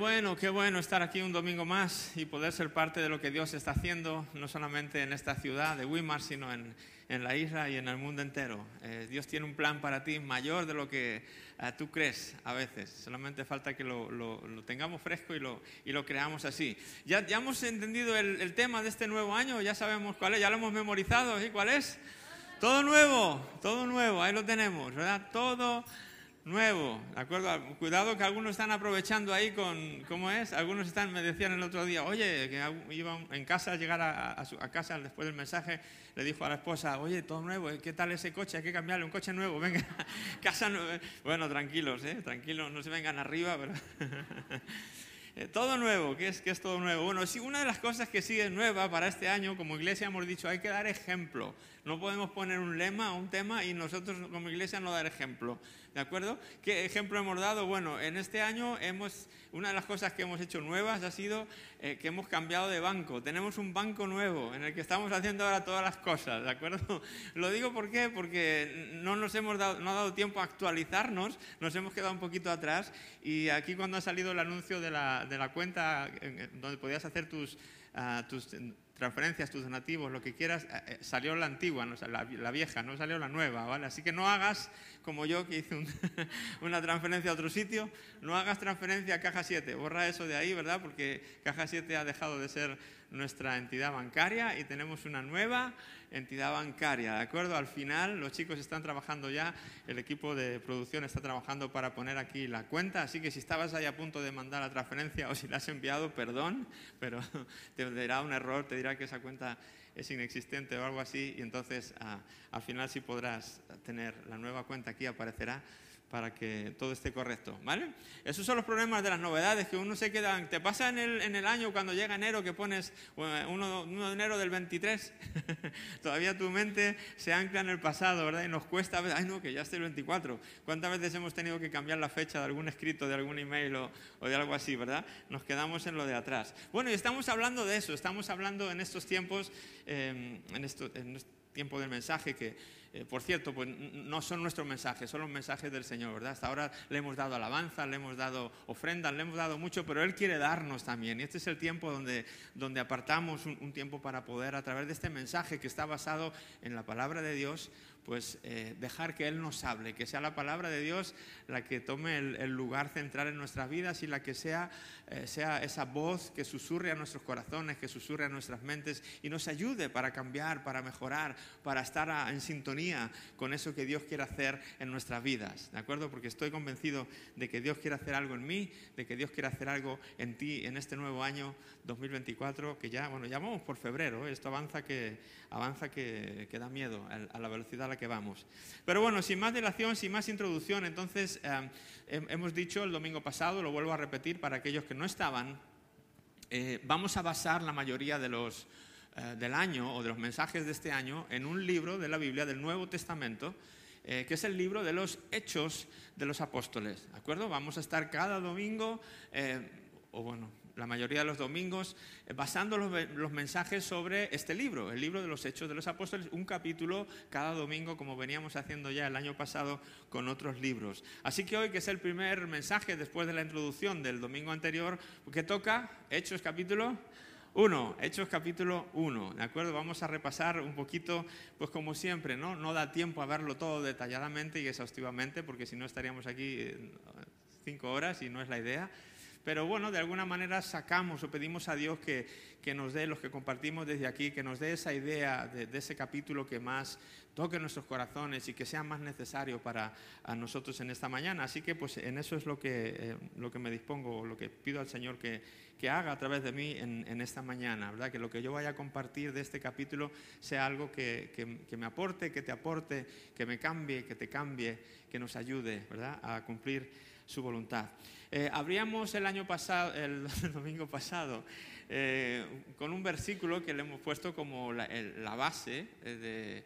Bueno, qué bueno estar aquí un domingo más y poder ser parte de lo que Dios está haciendo, no solamente en esta ciudad de Weimar, sino en, en la isla y en el mundo entero. Eh, Dios tiene un plan para ti mayor de lo que eh, tú crees a veces. Solamente falta que lo, lo- tengamos fresco y lo, y lo creamos así. Ya, ya hemos entendido el, tema de este nuevo año, ya sabemos cuál es, ya lo hemos memorizado, ¿sí? ¿Cuál es? Todo nuevo, todo nuevo, ahí lo tenemos, ¿verdad? Todo nuevo, ¿de acuerdo? Cuidado que algunos están aprovechando ahí con, ¿cómo es? Algunos están, me decían el otro día, oye, que iban en casa, llegar a, a su- a casa después del mensaje, le dijo a la esposa, oye, todo nuevo, ¿qué tal ese coche? Hay que cambiarle, un coche nuevo, venga, casa nueva. Bueno, tranquilos, ¿eh? Tranquilos, no se vengan arriba, pero... Eh, Todo nuevo, ¿qué es, qué es todo nuevo? Bueno, sí, una de las cosas que sí es nueva para este año, como iglesia hemos dicho, hay que dar ejemplo. No podemos poner un lema, un tema y nosotros como iglesia no dar ejemplo. ¿De acuerdo? ¿Qué ejemplo hemos dado? Bueno, en este año hemos, una de las cosas que hemos hecho nuevas ha sido eh, que hemos cambiado de banco. Tenemos un banco nuevo en el que estamos haciendo ahora todas las cosas, ¿de acuerdo? Lo digo ¿por qué? porque no nos hemos dado, no ha dado tiempo a actualizarnos, nos hemos quedado un poquito atrás y aquí cuando ha salido el anuncio de la, de la cuenta donde podías hacer tus, ah, tus transferencias, tus donativos, lo que quieras, eh, eh, salió la antigua, la, vieja, no salió la nueva, ¿vale? Así que no hagas como yo que hice un- una transferencia a otro sitio, no hagas transferencia a Caja 7, borra eso de ahí, ¿verdad? Porque Caja 7 ha dejado de ser nuestra entidad bancaria y tenemos una nueva entidad bancaria, ¿de acuerdo? Al final los chicos están trabajando ya, el equipo de producción está trabajando para poner aquí la cuenta, así que si estabas ahí a punto de mandar la transferencia o si la has enviado, perdón, pero te dirá un error, te dirá que esa cuenta es inexistente o algo así y entonces ah, al final sí podrás tener la nueva cuenta aquí, aparecerá para que todo esté correcto, ¿vale? Esos son los problemas de las novedades, que uno se queda, te pasa en el, en el año cuando llega enero que pones bueno, 1, 1 de enero del 23, todavía tu mente se ancla en el pasado, ¿verdad? Y nos cuesta, ay no, que ya esté el 24. ¿Cuántas veces hemos tenido que cambiar la fecha de algún escrito, de algún email o, o de algo así, ¿verdad? Nos quedamos en lo de atrás. Bueno, y estamos hablando de eso, estamos hablando en estos tiempos, eh, en, esto, en este tiempo del mensaje que... Eh, por cierto, pues no son nuestros mensajes, son los mensajes del Señor, ¿verdad? Hasta ahora le hemos dado alabanza, le hemos dado ofrendas, le hemos dado mucho, pero Él quiere darnos también. Y este es el tiempo donde, donde apartamos un tiempo para poder, a través de este mensaje que está basado en la palabra de Dios, pues eh, dejar que Él nos hable, que sea la palabra de Dios la que tome el, lugar central en nuestras vidas y la que sea, eh, sea esa voz que susurre a nuestros corazones, que susurre a nuestras mentes y nos ayude para cambiar, para mejorar, para estar en sintonía con eso que Dios quiere hacer en nuestras vidas, ¿de acuerdo? Porque estoy convencido de que Dios quiere hacer algo en mí, de que Dios quiere hacer algo en ti en este nuevo año 2024, que ya, bueno, ya vamos por febrero, ¿eh? esto avanza que, avanza que, da miedo a, la velocidad a la que vamos. Pero bueno, sin más dilación, sin más introducción, entonces eh, hem- hemos dicho el domingo pasado, lo vuelvo a repetir para aquellos que no estaban, eh, vamos a basar la mayoría de los, eh, del año o de los mensajes de este año en un libro de la Biblia del Nuevo Testamento, que es el libro de los Hechos de los Apóstoles. ¿De acuerdo? Vamos a estar cada domingo, o bueno, la mayoría de los domingos, eh, basando los, mensajes sobre este libro, el libro de los Hechos de los Apóstoles, un capítulo cada domingo, como veníamos haciendo ya el año pasado con otros libros. Así que hoy, que es el primer mensaje después de la introducción del domingo anterior, que toca Hechos capítulo 1, Hechos capítulo 1, ¿de acuerdo? Vamos a repasar un poquito, pues como siempre, ¿no? No da tiempo a verlo todo detalladamente y exhaustivamente, porque si no estaríamos aquí eh, cinco horas y no es la idea. Pero bueno, de alguna manera sacamos o pedimos a Dios que, que nos dé, los que compartimos desde aquí, que nos dé esa idea de, ese capítulo que más toque nuestros corazones y que sea más necesario para a nosotros en esta mañana. Así que pues en eso es lo que, eh, lo que me dispongo, lo que pido al Señor que, que haga a través de mí en, en esta mañana, ¿verdad? Que lo que yo vaya a compartir de este capítulo sea algo que, que- que me aporte, que te aporte, que me cambie, que te cambie, que nos ayude, ¿verdad? A cumplir su voluntad. Eh, abríamos el año pasado, el, domingo pasado, eh, con un versículo que le hemos puesto como la, base eh,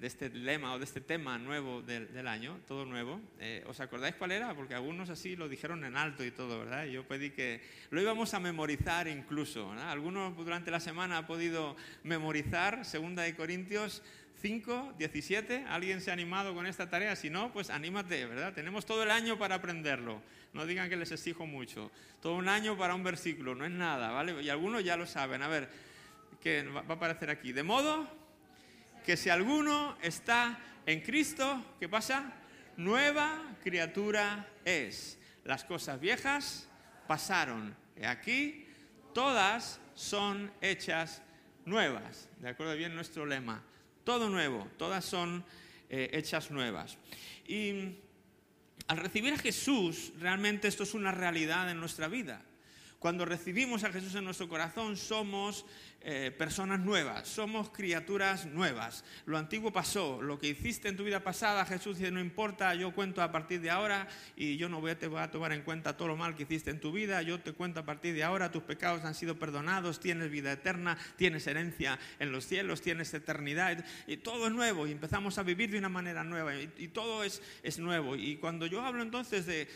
de este lema o de este tema nuevo del, año, todo nuevo. Eh, ¿Os acordáis cuál era? Porque algunos así lo dijeron en alto y todo, ¿verdad? Yo pedí que lo íbamos a memorizar incluso. Algunos durante la semana han podido memorizar Segunda de Corintios 5, 17. ¿Alguien se ha animado con esta tarea? Si no, pues anímate, ¿verdad? Tenemos todo el año para aprenderlo. No digan que les exijo mucho. Todo un año para un versículo, no es nada, ¿vale? Y algunos ya lo saben. A ver, ¿qué va a aparecer aquí? De modo que si alguno está en Cristo, ¿qué pasa? Nueva criatura es. Las cosas viejas pasaron. Y aquí todas son hechas nuevas. ¿De acuerdo? Bien nuestro lema. Todo nuevo, todas son eh, hechas nuevas. Y al recibir a Jesús, realmente esto es una realidad en nuestra vida. Cuando recibimos a Jesús en nuestro corazón, somos eh, personas nuevas, somos criaturas nuevas. Lo antiguo pasó, lo que hiciste en tu vida pasada, Jesús dice, no importa, yo cuento a partir de ahora y yo no voy a, te voy a tomar en cuenta todo lo mal que hiciste en tu vida, yo te cuento a partir de ahora, tus pecados han sido perdonados, tienes vida eterna, tienes herencia en los cielos, tienes eternidad y todo es nuevo y empezamos a vivir de una manera nueva y, todo es, es, nuevo. Y cuando yo hablo entonces de,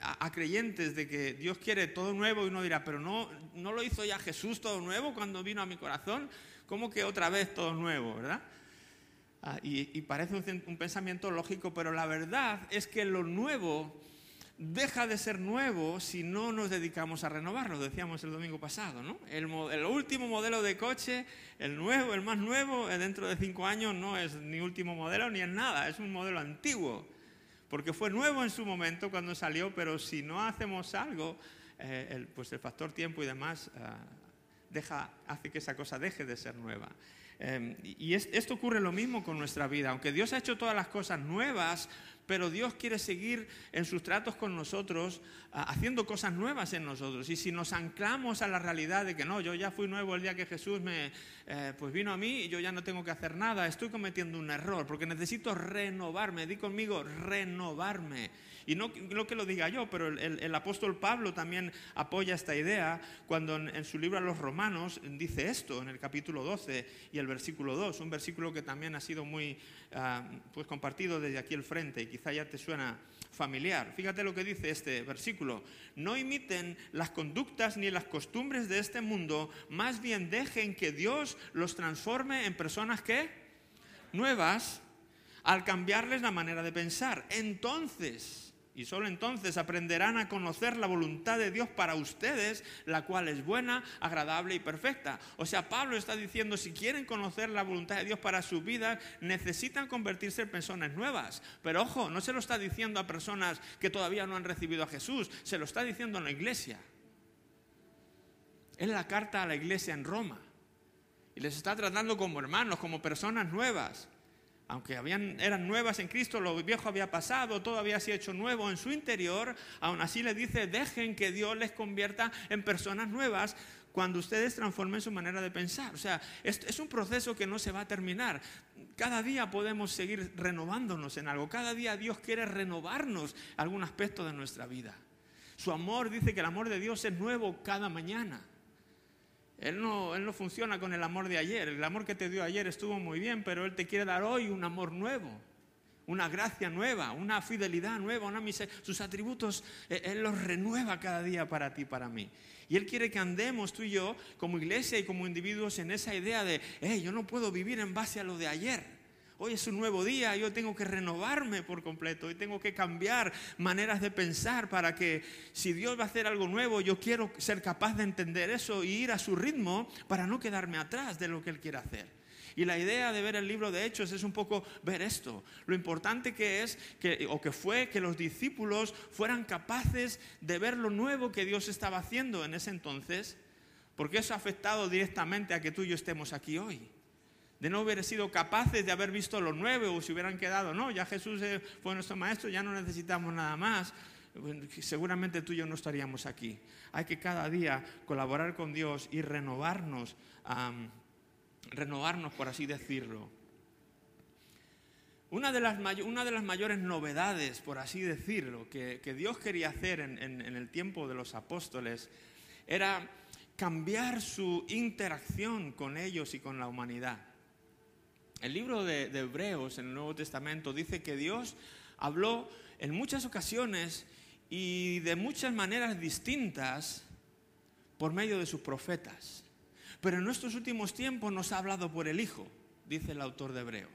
a, creyentes de que Dios quiere todo nuevo y uno dirá, pero no, no lo hizo ya Jesús todo nuevo cuando vino a mi corazón, como que otra vez todo nuevo, ¿verdad? Ah, y, parece un, pensamiento lógico, pero la verdad es que lo nuevo deja de ser nuevo si no nos dedicamos a renovarlo, decíamos el domingo pasado, ¿no? El, el, último modelo de coche, el nuevo, el más nuevo, eh, dentro de cinco años no es ni último modelo ni es nada, es un modelo antiguo, porque fue nuevo en su momento cuando salió, pero si no hacemos algo, eh, el, pues el factor tiempo y demás ah, deja, hace que esa cosa deje de ser nueva. Em, y esto ocurre lo mismo con nuestra vida. Aunque Dios ha hecho todas las cosas nuevas, pero Dios quiere seguir en sus tratos con nosotros, haciendo cosas nuevas en nosotros. Y si nos anclamos a la realidad de que no, yo ya fui nuevo el día que Jesús me, eh, pues vino a mí y yo ya no tengo que hacer nada, estoy cometiendo un error, porque necesito renovarme. Di conmigo, renovarme. Y no, lo que lo diga yo, pero el, apóstol Pablo también apoya esta idea cuando en, su libro a los romanos dice esto en el capítulo 12 y el versículo 2, un versículo que también ha sido muy ah, pues compartido desde aquí el frente y quizá ya te suena familiar. Fíjate lo que dice este versículo. No imiten las conductas ni las costumbres de este mundo, más bien dejen que Dios los transforme en personas que nuevas al cambiarles la manera de pensar. Entonces, y solo entonces aprenderán a conocer la voluntad de Dios para ustedes, la cual es buena, agradable y perfecta. O sea, Pablo está diciendo, si quieren conocer la voluntad de Dios para su vida, necesitan convertirse en personas nuevas. Pero ojo, no se lo está diciendo a personas que todavía no han recibido a Jesús, se lo está diciendo a la iglesia. Es la carta a la iglesia en Roma. Y les está tratando como hermanos, como personas nuevas aunque eran nuevas en Cristo, lo viejo había pasado, todo había sido hecho nuevo en su interior, aún así le dice, dejen que Dios les convierta en personas nuevas cuando ustedes transformen su manera de pensar. O sea, es un proceso que no se va a terminar. Cada día podemos seguir renovándonos en algo, cada día Dios quiere renovarnos algún aspecto de nuestra vida. Su amor dice que el amor de Dios es nuevo cada mañana. Él no, él no funciona con el amor de ayer. El amor que te dio ayer estuvo muy bien, pero Él te quiere dar hoy un amor nuevo, una gracia nueva, una fidelidad nueva, una sus atributos, eh, Él los renueva cada día para ti, para mí. Y Él quiere que andemos tú y yo como iglesia y como individuos en esa idea de, hey, yo no puedo vivir en base a lo de ayer hoy es un nuevo día, yo tengo que renovarme por completo y tengo que cambiar maneras de pensar para que si Dios va a hacer algo nuevo, yo quiero ser capaz de entender eso y ir a su ritmo para no quedarme atrás de lo que Él quiere hacer. Y la idea de ver el libro de Hechos es un poco ver esto. Lo importante que es, que, o que fue, que los discípulos fueran capaces de ver lo nuevo que Dios estaba haciendo en ese entonces, porque eso ha afectado directamente a que tú y yo estemos aquí hoy de no haber sido capaces de haber visto lo nuevo o si hubieran quedado, no, ya Jesús fue nuestro maestro, ya no necesitamos nada más, seguramente tú y yo no estaríamos aquí. Hay que cada día colaborar con Dios y renovarnos, renovarnos por así decirlo. Una de, las una de las mayores novedades, por así decirlo, que, Dios quería hacer en el tiempo de los apóstoles era cambiar su interacción con ellos y con la humanidad. El libro de, Hebreos en el Nuevo Testamento dice que Dios habló en muchas ocasiones y de muchas maneras distintas por medio de sus profetas. Pero en nuestros últimos tiempos nos ha hablado por el Hijo, dice el autor de Hebreo.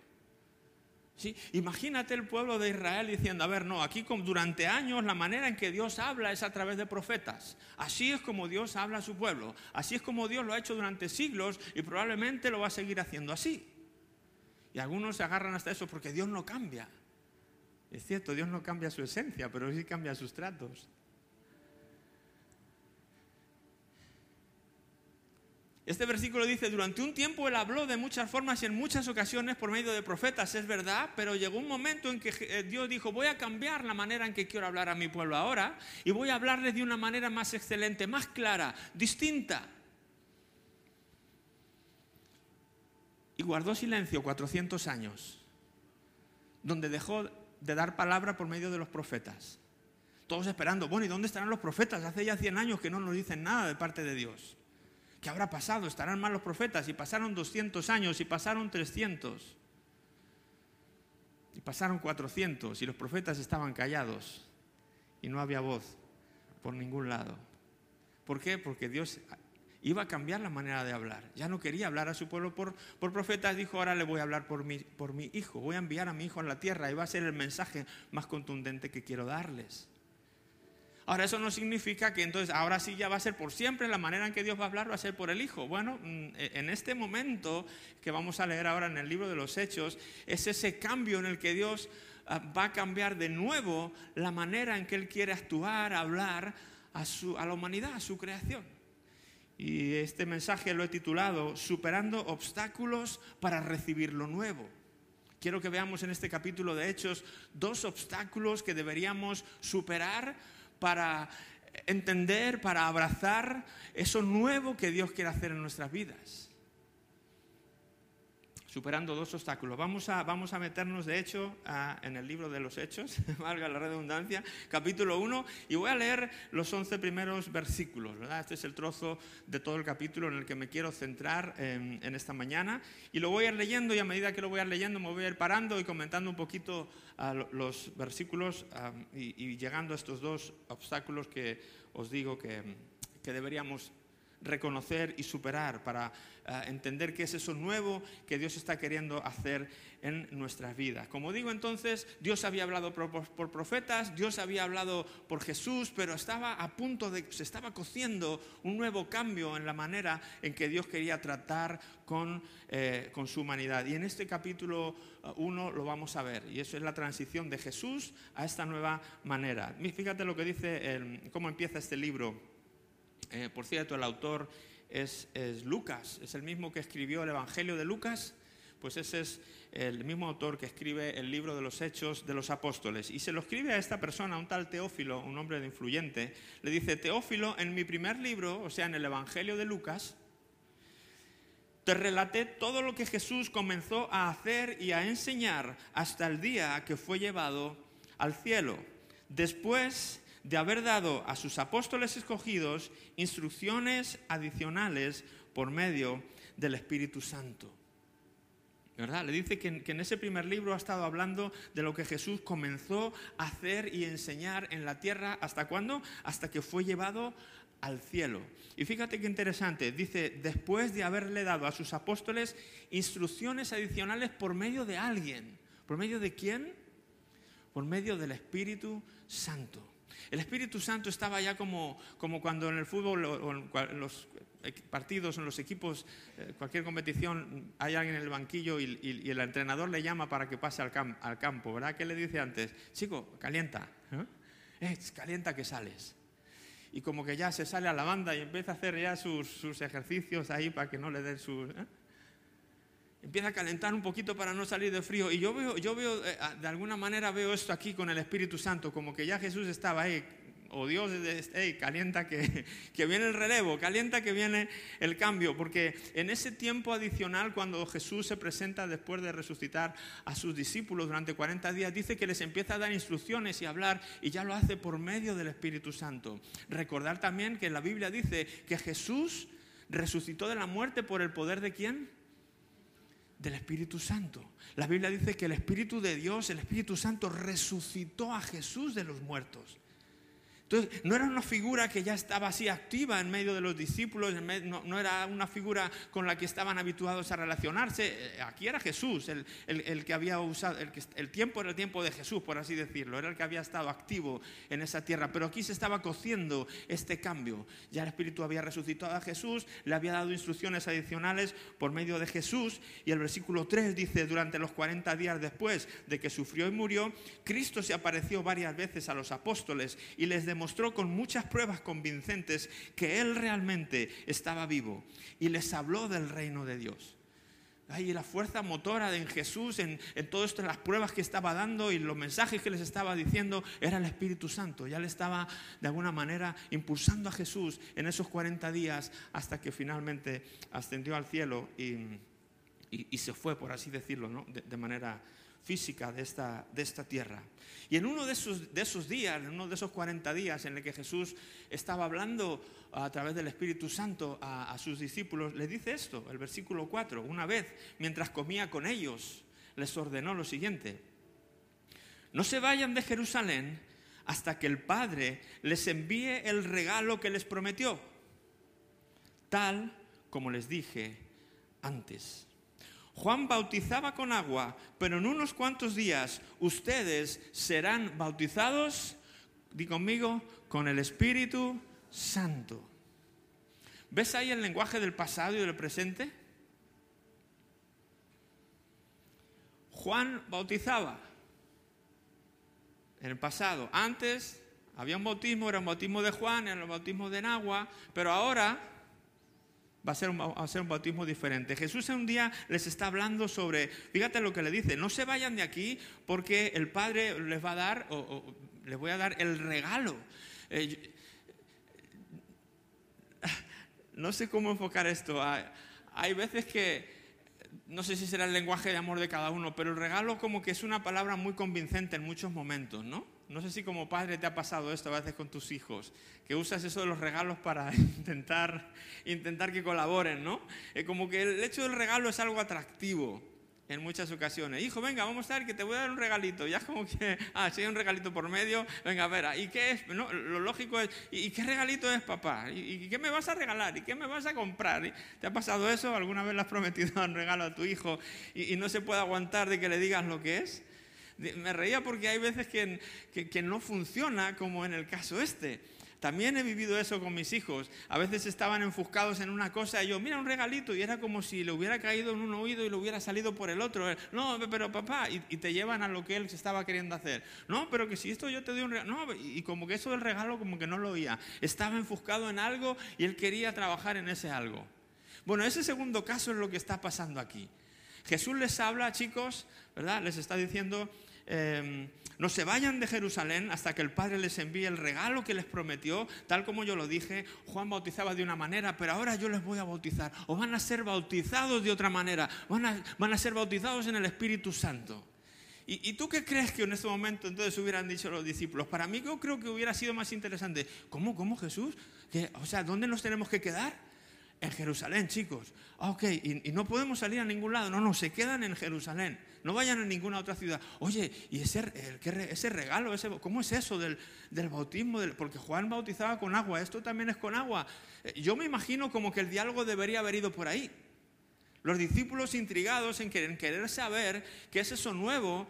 ¿Sí? Imagínate el pueblo de Israel diciendo, a ver, no, aquí durante años la manera en que Dios habla es a través de profetas. Así es como Dios habla a su pueblo. Así es como Dios lo ha hecho durante siglos y probablemente lo va a seguir haciendo así. Y algunos se agarran hasta eso porque Dios no cambia. Es cierto, Dios no cambia su esencia, pero sí cambia sus tratos. Este versículo dice, durante un tiempo él habló de muchas formas y en muchas ocasiones por medio de profetas, es verdad, pero llegó un momento en que eh, Dios dijo, voy a cambiar la manera en que quiero hablar a mi pueblo ahora y voy a hablarles de una manera más excelente, más clara, distinta. Y guardó silencio 400 años, donde dejó de dar palabra por medio de los profetas. Todos esperando, bueno, ¿y dónde estarán los profetas? Hace ya 100 años que no nos dicen nada de parte de Dios. ¿Qué habrá pasado? ¿Estarán mal los profetas? Y pasaron 200 años, y pasaron 300, y pasaron 400, y los profetas estaban callados, y no había voz por ningún lado. ¿Por qué? Porque Dios iba a cambiar la manera de hablar. Ya no quería hablar a su pueblo por, por profetas, dijo, ahora le voy a hablar por mi, por mi hijo, voy a enviar a mi hijo a la tierra y va a ser el mensaje más contundente que quiero darles. Ahora eso no significa que entonces ahora sí ya va a ser por siempre, la manera en que Dios va a hablar va a ser por el Hijo. Bueno, mm, e, en este momento que vamos a leer ahora en el libro de los Hechos, es ese cambio en el que Dios ah, va a cambiar de nuevo la manera en que Él quiere actuar, hablar a, su, a la humanidad, a su creación. Y este mensaje lo he titulado Superando obstáculos para recibir lo nuevo. Quiero que veamos en este capítulo de Hechos dos obstáculos que deberíamos superar para entender, para abrazar eso nuevo que Dios quiere hacer en nuestras vidas superando dos obstáculos. Vamos a, vamos a meternos, de hecho, en el libro de los Hechos, valga la redundancia, capítulo 1, y voy a leer los 11 primeros versículos. ¿verdad? Este es el trozo de todo el capítulo en el que me quiero centrar en, esta mañana. Y lo voy a ir leyendo y a medida que lo voy a ir leyendo me voy a ir parando y comentando un poquito los versículos y, llegando a estos dos obstáculos que os digo que, que deberíamos reconocer y superar, para eh, entender qué es eso nuevo que Dios está queriendo hacer en nuestras vidas. Como digo entonces, Dios había hablado por, profetas, Dios había hablado por Jesús, pero estaba a punto de, se estaba cociendo un nuevo cambio en la manera en que Dios quería tratar con, eh, con su humanidad. Y en este capítulo 1 eh, lo vamos a ver, y eso es la transición de Jesús a esta nueva manera. Fíjate lo que dice, cómo empieza este libro eh, por cierto, el autor es, Lucas, es el mismo que escribió el Evangelio de Lucas, pues ese es el mismo autor que escribe el libro de los Hechos de los Apóstoles. Y se lo escribe a esta persona, un tal Teófilo, un hombre de influyente. Le dice, Teófilo, en mi primer libro, o sea, en el Evangelio de Lucas, te relaté todo lo que Jesús comenzó a hacer y a enseñar hasta el día que fue llevado al cielo. Después de haber dado a sus apóstoles escogidos instrucciones adicionales por medio del Espíritu Santo. ¿Verdad? Le dice que, en ese primer libro ha estado hablando de lo que Jesús comenzó a hacer y enseñar en la tierra. ¿Hasta cuándo? Hasta que fue llevado al cielo. Y fíjate qué interesante, dice, después de haberle dado a sus apóstoles instrucciones adicionales por medio de alguien. ¿Por medio de quién? Por medio del Espíritu Santo. El Espíritu Santo estaba ya como, como cuando en el fútbol en, los partidos, en los equipos, eh, cualquier competición, hay alguien en el banquillo y, el entrenador le llama para que pase al, campo, ¿verdad? ¿Qué le dice antes? Chico, calienta, ¿eh? calienta que sales. Y como que ya se sale a la banda y empieza a hacer ya sus, ejercicios ahí para que no le den sus... ¿eh? Empieza a calentar un poquito para no salir de frío. Y yo veo, yo veo, eh, de alguna manera veo esto aquí con el Espíritu Santo, como que ya Jesús estaba ahí, o Dios, hey, calienta que, que viene el relevo, calienta que viene el cambio, porque en ese tiempo adicional, cuando Jesús se presenta después de resucitar a sus discípulos durante 40 días, dice que les empieza a dar instrucciones y hablar, y ya lo hace por medio del Espíritu Santo. Recordar también que la Biblia dice que Jesús resucitó de la muerte por el poder de quién? Del Espíritu Santo. La Biblia dice que el Espíritu de Dios, el Espíritu Santo, resucitó a Jesús de los muertos. Entonces, no era una figura que ya estaba así activa en medio de los discípulos, no, era una figura con la que estaban habituados a relacionarse. Eh, aquí era Jesús, el, que había usado, el, el, tiempo era el tiempo de Jesús, por así decirlo, era el que había estado activo en esa tierra. Pero aquí se estaba cociendo este cambio. Ya el Espíritu había resucitado a Jesús, le había dado instrucciones adicionales por medio de Jesús. Y el versículo 3 dice, durante los 40 días después de que sufrió y murió, Cristo se apareció varias veces a los apóstoles y les demostró con muchas pruebas convincentes que Él realmente estaba vivo y les habló del reino de Dios. Ahí la fuerza motora en Jesús, en, en todo esto, las pruebas que estaba dando y los mensajes que les estaba diciendo, era el Espíritu Santo. Ya le estaba de alguna manera impulsando a Jesús en esos 40 días hasta que finalmente ascendió al cielo y, se fue, por así decirlo, de manera física de esta, de esta tierra. Y en uno de esos, de esos días, en uno de esos 40 días en el que Jesús estaba hablando a través del Espíritu Santo a, a sus discípulos, le dice esto, el versículo 4, una vez mientras comía con ellos, les ordenó lo siguiente, no se vayan de Jerusalén hasta que el Padre les envíe el regalo que les prometió, tal como les dije antes. Juan bautizaba con agua, pero en unos cuantos días ustedes serán bautizados, di conmigo, con el Espíritu Santo. ¿Ves ahí el lenguaje del pasado y del presente? Juan bautizaba en el pasado. Antes había un bautismo, era un bautismo de Juan, era un bautismo de agua, pero ahora va a ser, un, un bautismo diferente. Jesús un día les está hablando sobre, fíjate lo que le dice, no se vayan de aquí porque el Padre les va a dar, o, les voy a dar el regalo. Eh, no sé cómo enfocar esto. hay veces que, no sé si será el lenguaje de amor de cada uno, pero el regalo como que es una palabra muy convincente en muchos momentos, ¿no? No sé si como padre te ha pasado esto a veces con tus hijos, que usas eso de los regalos para intentar, intentar que colaboren, ¿no? Eh, como que el hecho del regalo es algo atractivo en muchas ocasiones. Hijo, venga, vamos a ver que te voy a dar un regalito. Ya como que, ah, si hay un regalito por medio, venga, a ver, ¿y qué es? No, lo lógico es, ¿y qué regalito es, papá? ¿Y, qué me vas a regalar? ¿Y qué me vas a comprar? ¿Te ha pasado eso? ¿Alguna vez le has prometido un regalo a tu hijo y, y no se puede aguantar de que le digas lo que es? Me reía porque hay veces que, que, no funciona como en el caso este. También he vivido eso con mis hijos. A veces estaban enfuscados en una cosa y yo, mira un regalito, y era como si le hubiera caído en un oído y le hubiera salido por el otro. No, pero papá, y, te llevan a lo que él se estaba queriendo hacer. No, pero que si esto yo te doy un regalo. No, y, como que eso del regalo como que no lo oía. Estaba enfuscado en algo y él quería trabajar en ese algo. Bueno, ese segundo caso es lo que está pasando aquí. Jesús les habla, chicos, ¿verdad? Les está diciendo, Em, no se vayan de Jerusalén hasta que el Padre les envíe el regalo que les prometió, tal como yo lo dije, Juan bautizaba de una manera, pero ahora yo les voy a bautizar, o van a ser bautizados de otra manera, van a, ser bautizados en el Espíritu Santo. ¿Y, tú qué crees que en este momento entonces hubieran dicho los discípulos? Para mí yo creo que hubiera sido más interesante. ¿Cómo, cómo Jesús? o sea, ¿dónde nos tenemos que quedar? En Jerusalén, chicos. Ah, ok, y, no podemos salir a ningún lado. No, no, se quedan en Jerusalén. No vayan a ninguna otra ciudad. Oye, ¿y ese, ese regalo, ese, cómo es eso del, bautismo? porque Juan bautizaba con agua, esto también es con agua. Eh, yo me imagino como que el diálogo debería haber ido por ahí. Los discípulos intrigados en querer, querer saber qué es eso nuevo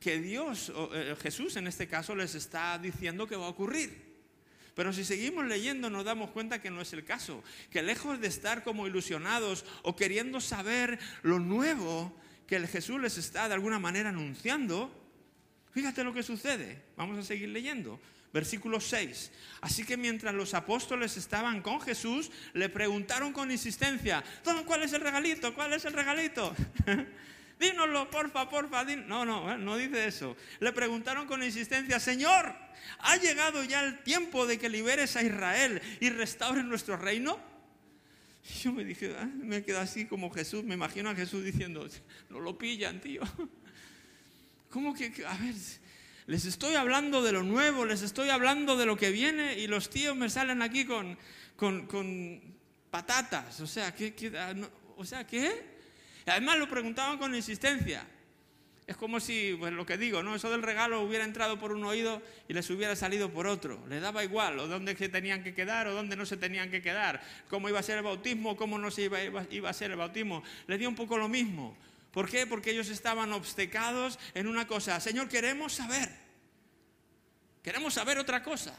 que Dios, o, eh, Jesús en este caso, les está diciendo que va a ocurrir. Pero si seguimos leyendo nos damos cuenta que no es el caso, que lejos de estar como ilusionados o queriendo saber lo nuevo que el Jesús les está de alguna manera anunciando, fíjate lo que sucede. Vamos a seguir leyendo. Versículo 6. Así que mientras los apóstoles estaban con Jesús, le preguntaron con insistencia, ¿cuál es el regalito? ¿Cuál es el regalito? dínoslo, porfa, porfa. No, no, eh, no dice eso. Le preguntaron con insistencia, Señor, ¿ha llegado ya el tiempo de que liberes a Israel y restaures nuestro reino? Yo me dije, ah, me quedo así como Jesús, me imagino a Jesús diciendo, no lo pillan, tío. ¿Cómo que, a ver, les estoy hablando de lo nuevo, les estoy hablando de lo que viene y los tíos me salen aquí con, con, patatas? O sea, ¿qué? qué ah, o sea, ¿qué? Además lo preguntaban con insistencia. Es como si, pues lo que digo, ¿no? Eso del regalo hubiera entrado por un oído y les hubiera salido por otro. Les daba igual, o dónde se tenían que quedar o dónde no se tenían que quedar. Cómo iba a ser el bautismo, cómo no se iba, iba a ser el bautismo. Les dio un poco lo mismo. ¿Por qué? Porque ellos estaban obstecados en una cosa. Señor, queremos saber. Queremos saber otra cosa.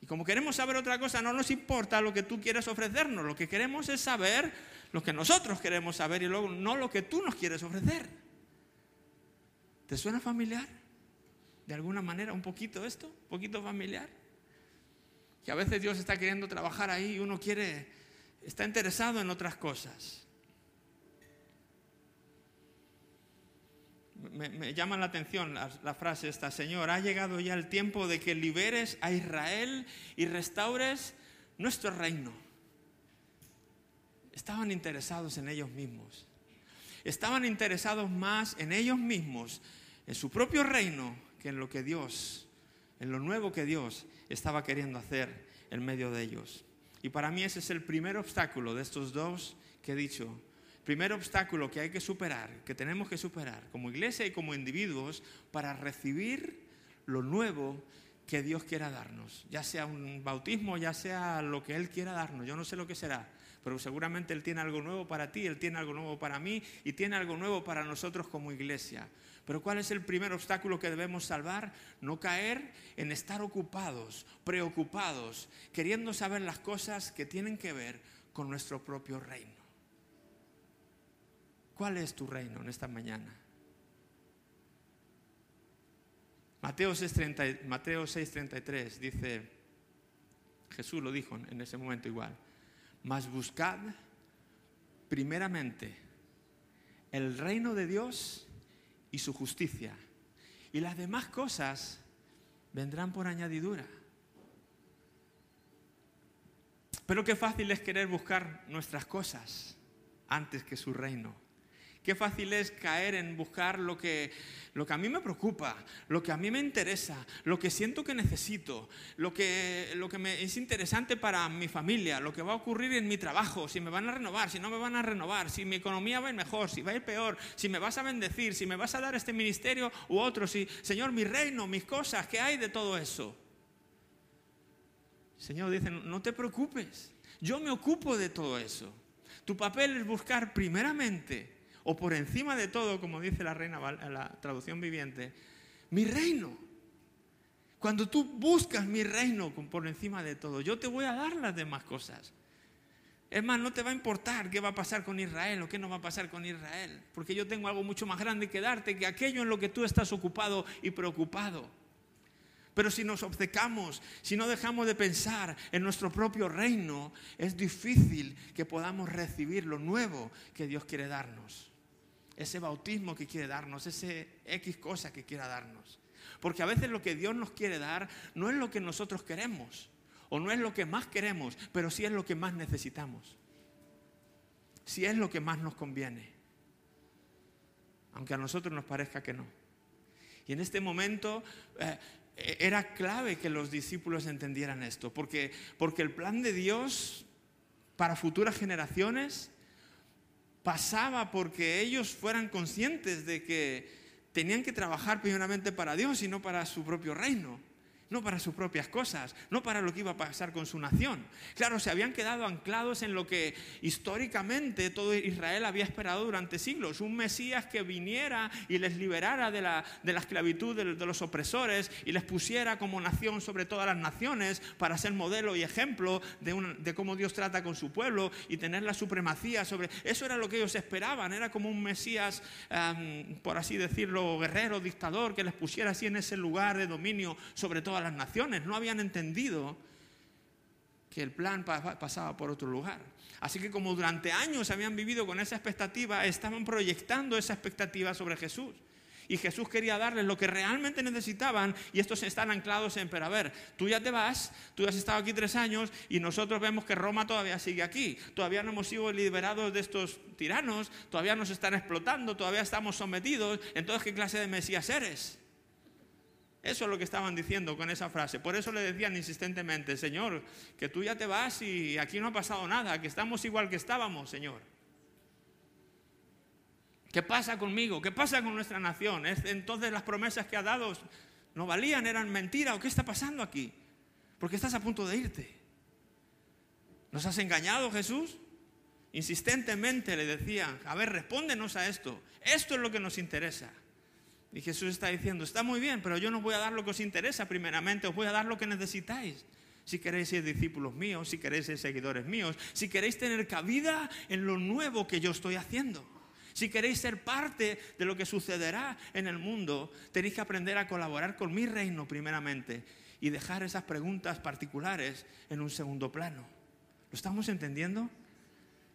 Y como queremos saber otra cosa, no nos importa lo que tú quieres ofrecernos. Lo que queremos es saber lo que nosotros queremos saber y luego no lo que tú nos quieres ofrecer. ¿Te suena familiar? ¿De alguna manera un poquito esto? ¿Un poquito familiar? Que a veces Dios está queriendo trabajar ahí y uno quiere, está interesado en otras cosas. Me, llama la atención la, la, frase esta, Señor, ha llegado ya el tiempo de que liberes a Israel y restaures nuestro reino. Estaban interesados en ellos mismos. Estaban interesados más en ellos mismos en su propio reino que en lo que Dios, en lo nuevo que Dios estaba queriendo hacer en medio de ellos. Y para mí ese es el primer obstáculo de estos dos que he dicho. Primer obstáculo que hay que superar, que tenemos que superar como iglesia y como individuos para recibir lo nuevo que Dios quiera darnos. Ya sea un bautismo, ya sea lo que Él quiera darnos. Yo no sé lo que será, pero seguramente Él tiene algo nuevo para ti, Él tiene algo nuevo para mí y tiene algo nuevo para nosotros como iglesia. Pero ¿cuál es el primer obstáculo que debemos salvar? No caer en estar ocupados, preocupados, queriendo saber las cosas que tienen que ver con nuestro propio reino. ¿Cuál es tu reino en esta mañana? Mateo 6:33 dice, Jesús lo dijo en ese momento igual, mas buscad primeramente el reino de Dios y su justicia. Y las demás cosas vendrán por añadidura. Pero qué fácil es querer buscar nuestras cosas antes que su reino. Qué fácil es caer en buscar lo que, lo que a mí me preocupa, lo que a mí me interesa, lo que siento que necesito, lo que, lo que me es interesante para mi familia, lo que va a ocurrir en mi trabajo, si me van a renovar, si no me van a renovar, si mi economía va a ir mejor, si va a ir peor, si me vas a bendecir, si me vas a dar este ministerio u otro, si, Señor, mi reino, mis cosas, ¿qué hay de todo eso? Señor dice, no te preocupes, yo me ocupo de todo eso. Tu papel es buscar primeramente o por encima de todo, como dice la reina la traducción viviente, mi reino. Cuando tú buscas mi reino por encima de todo, yo te voy a dar las demás cosas. Es más, no te va a importar qué va a pasar con Israel o qué no va a pasar con Israel, porque yo tengo algo mucho más grande que darte que aquello en lo que tú estás ocupado y preocupado. Pero si nos obcecamos, si no dejamos de pensar en nuestro propio reino, es difícil que podamos recibir lo nuevo que Dios quiere darnos ese bautismo que quiere darnos, ese X cosa que quiera darnos. Porque a veces lo que Dios nos quiere dar no es lo que nosotros queremos, o no es lo que más queremos, pero sí es lo que más necesitamos. Sí es lo que más nos conviene. Aunque a nosotros nos parezca que no. Y en este momento eh, era clave que los discípulos entendieran esto, porque, porque el plan de Dios para futuras generaciones pasaba porque ellos fueran conscientes de que tenían que trabajar primeramente para Dios y no para su propio reino no para sus propias cosas, no para lo que iba a pasar con su nación. Claro, se habían quedado anclados en lo que históricamente todo Israel había esperado durante siglos, un Mesías que viniera y les liberara de la, de la esclavitud de, los opresores y les pusiera como nación sobre todas las naciones para ser modelo y ejemplo de, cómo Dios trata con su pueblo y tener la supremacía sobre... Eso era lo que ellos esperaban, era como un Mesías, por así decirlo, guerrero, dictador, que les pusiera así en ese lugar de dominio sobre todas las naciones, no habían entendido que el plan pasaba por otro lugar. Así que como durante años habían vivido con esa expectativa, estaban proyectando esa expectativa sobre Jesús. Y Jesús quería darles lo que realmente necesitaban y estos están anclados en, pero a ver, tú ya te vas, tú has estado aquí tres años y nosotros vemos que Roma todavía sigue aquí, todavía no hemos sido liberados de estos tiranos, todavía nos están explotando, todavía estamos sometidos, entonces ¿qué clase de Mesías eres? Eso es lo que estaban diciendo con esa frase. Por eso le decían insistentemente, Señor, que tú ya te vas y aquí no ha pasado nada, que estamos igual que estábamos, Señor. ¿Qué pasa conmigo? ¿Qué pasa con nuestra nación? Entonces las promesas que ha dado no valían, eran mentiras. ¿O qué está pasando aquí? Porque estás a punto de irte. ¿Nos has engañado, Jesús? Insistentemente le decían, a ver, respóndenos a esto. Esto es lo que nos interesa. Y Jesús está diciendo, está muy bien, pero yo no voy a dar lo que os interesa primeramente, os voy a dar lo que necesitáis. Si queréis ser discípulos míos, si queréis ser seguidores míos, si queréis tener cabida en lo nuevo que yo estoy haciendo. Si queréis ser parte de lo que sucederá en el mundo, tenéis que aprender a colaborar con mi reino primeramente y dejar esas preguntas particulares en un segundo plano. ¿Lo estamos entendiendo?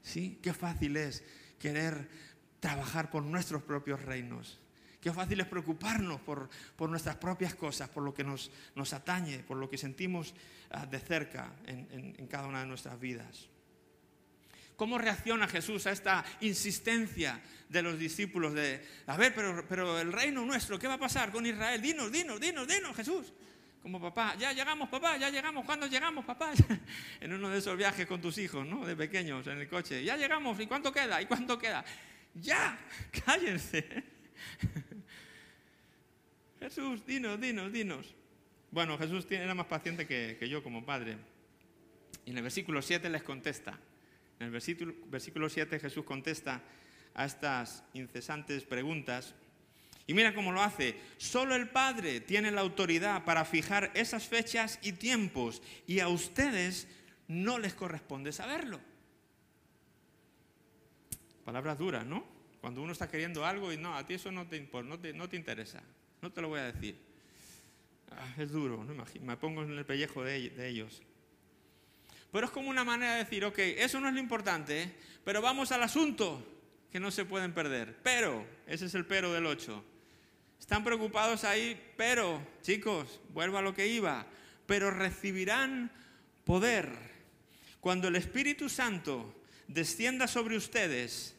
Sí, qué fácil es querer trabajar por nuestros propios reinos. Qué fácil es preocuparnos por, nuestras propias cosas, por lo que nos, atañe, por lo que sentimos ah, de cerca en cada una de nuestras vidas. ¿Cómo reacciona Jesús a esta insistencia de los discípulos de, a ver, pero, pero el reino nuestro, ¿qué va a pasar con Israel? Dinos, dinos, dinos, dinos, Jesús. Como papá, ya llegamos, papá, ya llegamos, ¿cuándo llegamos, papá? en uno de esos viajes con tus hijos, ¿no? De pequeños, en el coche. Ya llegamos, ¿y cuánto queda? ¿Y cuánto queda? Ya, cállense. Jesús, dinos, dinos, dinos. Bueno, Jesús era más paciente que, que yo como padre. Y en el versículo 7 les contesta. En el versículo, versículo 7 Jesús contesta a estas incesantes preguntas. Y mira cómo lo hace. Solo el Padre tiene la autoridad para fijar esas fechas y tiempos y a ustedes no les corresponde saberlo. Palabras duras, ¿no? Cuando uno está queriendo algo y no, a ti eso no te, no te, no te interesa, no te lo voy a decir. Ah, es duro, ¿no? me pongo en el pellejo de ellos. Pero es como una manera de decir, ok, eso no es lo importante, pero vamos al asunto que no se pueden perder. Pero, ese es el pero del 8. Están preocupados ahí, pero, chicos, vuelvo a lo que iba, pero recibirán poder cuando el Espíritu Santo descienda sobre ustedes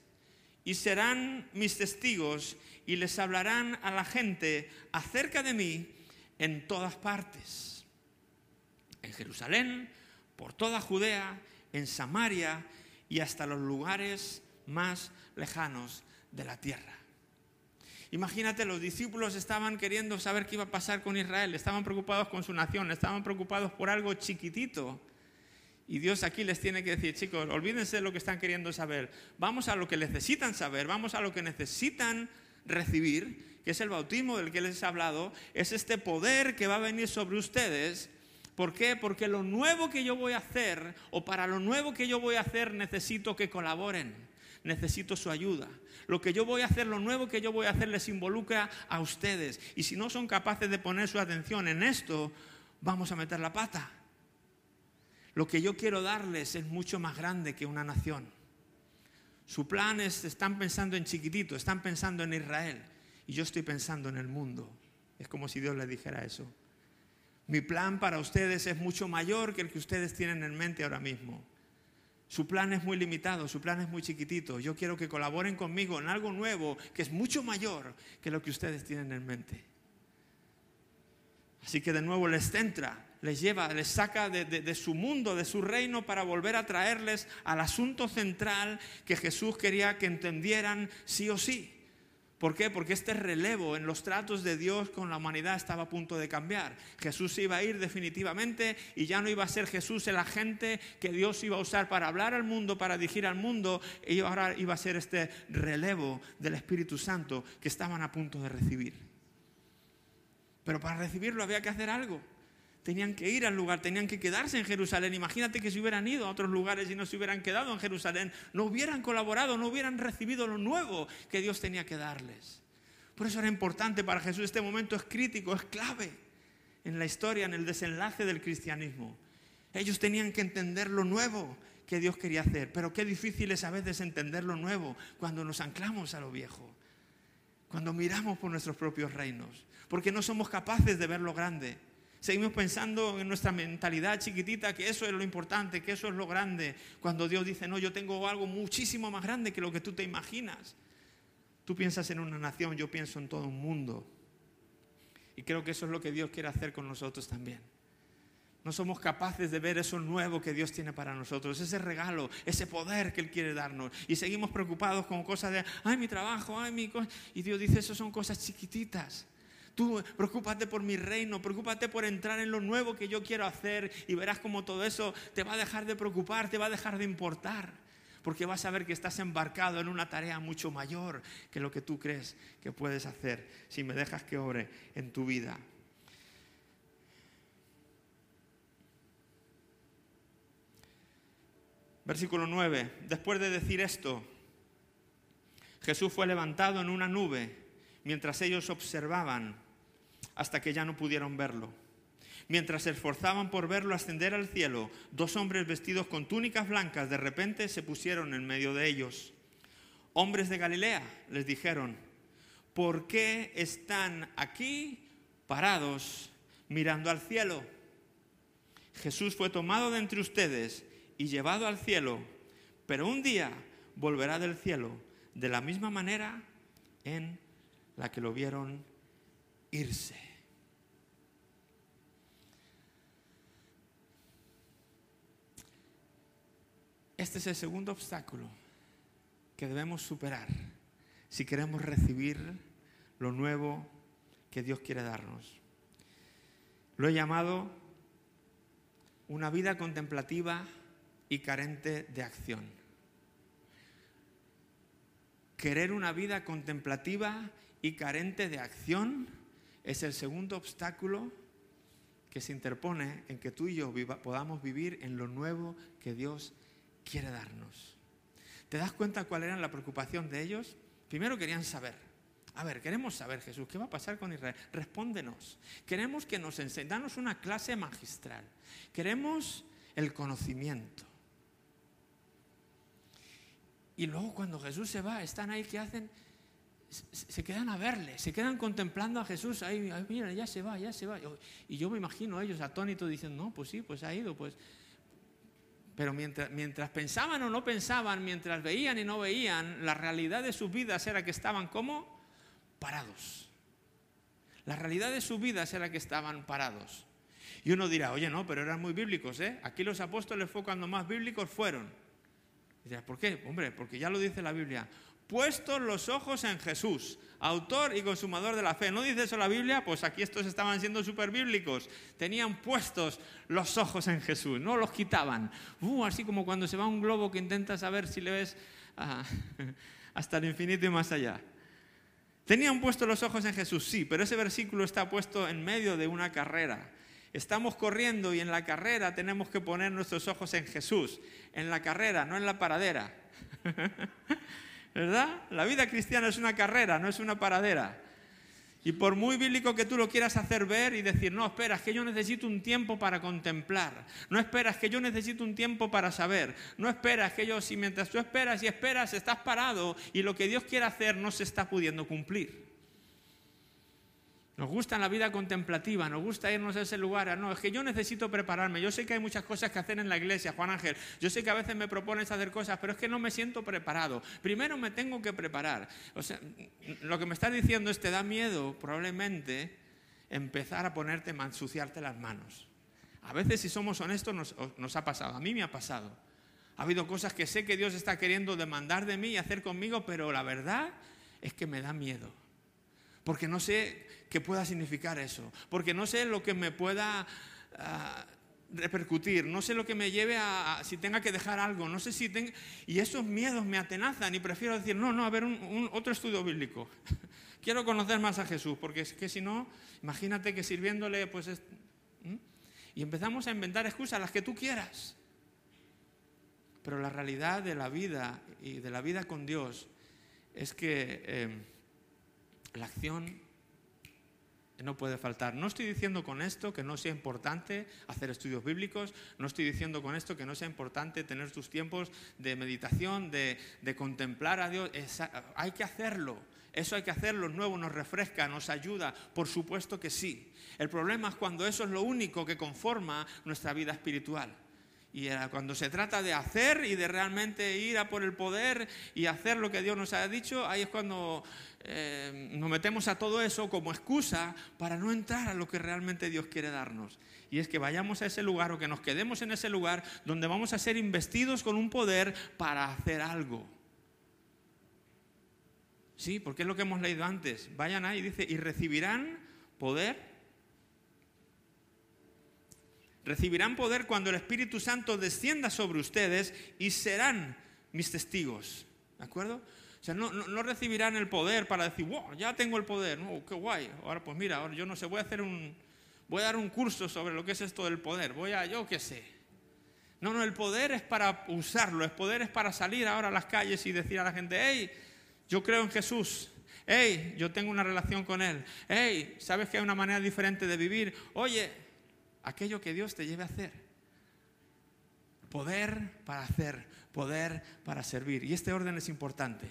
y serán mis testigos y les hablarán a la gente acerca de mí en todas partes. En Jerusalén, por toda Judea, en Samaria y hasta los lugares más lejanos de la tierra. Imagínate, los discípulos estaban queriendo saber qué iba a pasar con Israel, estaban preocupados con su nación, estaban preocupados por algo chiquitito. Y Dios aquí les tiene que decir, chicos, olvídense de lo que están queriendo saber, vamos a lo que necesitan saber, vamos a lo que necesitan recibir, que es el bautismo del que les he hablado, es este poder que va a venir sobre ustedes ¿Por qué? Porque lo nuevo que yo voy a hacer, o para lo nuevo que yo voy a hacer, necesito que colaboren, necesito su ayuda. Lo que yo voy a hacer, lo nuevo que yo voy a hacer, les involucra a ustedes. Y si no son capaces de poner su atención en esto, vamos a meter la pata. Lo que yo quiero darles es mucho más grande que una nación. Su plan es, están pensando en chiquitito, están pensando en Israel. Y yo estoy pensando en el mundo. Es como si Dios les dijera eso. Mi plan para ustedes es mucho mayor que el que ustedes tienen en mente ahora mismo. Su plan es muy limitado, su plan es muy chiquitito. Yo quiero que colaboren conmigo en algo nuevo que es mucho mayor que lo que ustedes tienen en mente. Así que de nuevo les centra, les lleva, les saca de, su mundo, de su reino, para volver a traerles al asunto central que Jesús quería que entendieran sí o sí. ¿Por qué? Porque este relevo en los tratos de Dios con la humanidad estaba a punto de cambiar. Jesús iba a ir definitivamente y ya no iba a ser Jesús el agente que Dios iba a usar para hablar al mundo, para dirigir al mundo, y ahora iba a ser este relevo del Espíritu Santo que estaban a punto de recibir. Pero para recibirlo había que hacer algo tenían que ir al lugar, tenían que quedarse en Jerusalén. Imagínate que si hubieran ido a otros lugares y no se hubieran quedado en Jerusalén, no hubieran colaborado, no hubieran recibido lo nuevo que Dios tenía que darles. Por eso era importante para Jesús, este momento es crítico, es clave en la historia, en el desenlace del cristianismo. Ellos tenían que entender lo nuevo que Dios quería hacer, pero qué difícil es a veces entender lo nuevo cuando nos anclamos a lo viejo, cuando miramos por nuestros propios reinos, porque no somos capaces de ver lo grande. Seguimos pensando en nuestra mentalidad chiquitita que eso es lo importante, que eso es lo grande. Cuando Dios dice, no, yo tengo algo muchísimo más grande que lo que tú te imaginas. Tú piensas en una nación, yo pienso en todo un mundo. Y creo que eso es lo que Dios quiere hacer con nosotros también. No somos capaces de ver eso nuevo que Dios tiene para nosotros, ese regalo, ese poder que Él quiere darnos. Y seguimos preocupados con cosas de, ay, mi trabajo, ay, mi cosa. Y Dios dice, eso son cosas chiquititas. Tú preocúpate por mi reino, preocúpate por entrar en lo nuevo que yo quiero hacer y verás como todo eso te va a dejar de preocupar, te va a dejar de importar. Porque vas a ver que estás embarcado en una tarea mucho mayor que lo que tú crees que puedes hacer si me dejas que obre en tu vida. Versículo 9. Después de decir esto, Jesús fue levantado en una nube mientras ellos observaban hasta que ya no pudieron verlo. Mientras se esforzaban por verlo ascender al cielo, dos hombres vestidos con túnicas blancas de repente se pusieron en medio de ellos. Hombres de Galilea, les dijeron, ¿por qué están aquí parados mirando al cielo? Jesús fue tomado de entre ustedes y llevado al cielo, pero un día volverá del cielo de la misma manera en la que lo vieron irse. Este es el segundo obstáculo que debemos superar si queremos recibir lo nuevo que Dios quiere darnos. Lo he llamado una vida contemplativa y carente de acción. Querer una vida contemplativa y carente de acción es el segundo obstáculo que se interpone en que tú y yo podamos vivir en lo nuevo que Dios quiere darnos. ¿Te das cuenta cuál era la preocupación de ellos? Primero querían saber. A ver, queremos saber, Jesús, ¿qué va a pasar con Israel? Respóndenos. Queremos que nos enseñes, danos una clase magistral. Queremos el conocimiento. Y luego cuando Jesús se va, están ahí que hacen, se quedan a verle, se quedan contemplando a Jesús, ahí, mira, ya se va, ya se va. Y yo me imagino a ellos atónitos diciendo, no, pues sí, pues ha ido, pues. Pero mientras, mientras pensaban o no pensaban, mientras veían y no veían, la realidad de sus vidas era que estaban como parados. La realidad de sus vidas era que estaban parados. Y uno dirá, oye, no, pero eran muy bíblicos, ¿eh? Aquí los apóstoles fue cuando más bíblicos fueron. Y dirás, ¿por qué? Hombre, porque ya lo dice la Biblia. Puestos los ojos en Jesús, autor y consumador de la fe. ¿No dice eso la Biblia? Pues aquí estos estaban siendo súper bíblicos. Tenían puestos los ojos en Jesús, no los quitaban. Uh, así como cuando se va un globo que intenta saber si le ves ah, hasta el infinito y más allá. Tenían puestos los ojos en Jesús, sí, pero ese versículo está puesto en medio de una carrera. Estamos corriendo y en la carrera tenemos que poner nuestros ojos en Jesús. En la carrera, no en la paradera. ¿Verdad? La vida cristiana es una carrera, no es una paradera. Y por muy bíblico que tú lo quieras hacer ver y decir, no, esperas que yo necesito un tiempo para contemplar, no esperas que yo necesito un tiempo para saber, no esperas que yo, si mientras tú esperas y esperas, estás parado y lo que Dios quiere hacer no se está pudiendo cumplir. Nos gusta la vida contemplativa, nos gusta irnos a ese lugar. No, es que yo necesito prepararme. Yo sé que hay muchas cosas que hacer en la iglesia, Juan Ángel. Yo sé que a veces me propones hacer cosas, pero es que no me siento preparado. Primero me tengo que preparar. O sea, lo que me estás diciendo es te da miedo probablemente empezar a ponerte, a ensuciarte las manos. A veces, si somos honestos, nos, nos ha pasado. A mí me ha pasado. Ha habido cosas que sé que Dios está queriendo demandar de mí y hacer conmigo, pero la verdad es que me da miedo. Porque no sé que pueda significar eso, porque no sé lo que me pueda ah, repercutir, no sé lo que me lleve a, si tenga que dejar algo, no sé si tengo... Y esos miedos me atenazan y prefiero decir, no, no, a ver, un, otro estudio bíblico. Quiero conocer más a Jesús, porque es que si no, imagínate que sirviéndole, pues... Y empezamos a inventar excusas, las que tú quieras. Pero la realidad de la vida y de la vida con Dios es que eh, la acción no puede faltar. No estoy diciendo con esto que no sea importante hacer estudios bíblicos, no estoy diciendo con esto que no sea importante tener tus tiempos de meditación, de, contemplar a Dios. hay que hacerlo, eso hay que hacerlo, nuevo nos refresca, nos ayuda, por supuesto que sí. El problema es cuando eso es lo único que conforma nuestra vida espiritual. Y cuando se trata de hacer y de realmente ir a por el poder y hacer lo que Dios nos ha dicho, ahí es cuando eh, nos metemos a todo eso como excusa para no entrar a lo que realmente Dios quiere darnos. Y es que vayamos a ese lugar o que nos quedemos en ese lugar donde vamos a ser investidos con un poder para hacer algo. Sí, porque es lo que hemos leído antes. Vayan ahí, dice, y recibirán poder recibirán poder cuando el Espíritu Santo descienda sobre ustedes y serán mis testigos. ¿De acuerdo? O sea, no, recibirán el poder para decir, wow, ya tengo el poder, no, qué guay. Ahora, pues mira, ahora yo no sé, voy a hacer un, voy a dar un curso sobre lo que es esto del poder, voy a, yo qué sé. No, no, el poder es para usarlo, el poder es para salir ahora a las calles y decir a la gente, hey, yo creo en Jesús, hey, yo tengo una relación con Él, hey, ¿sabes que hay una manera diferente de vivir? Oye, aquello que Dios te lleve a hacer. Poder para hacer, poder para servir. Y este orden es importante.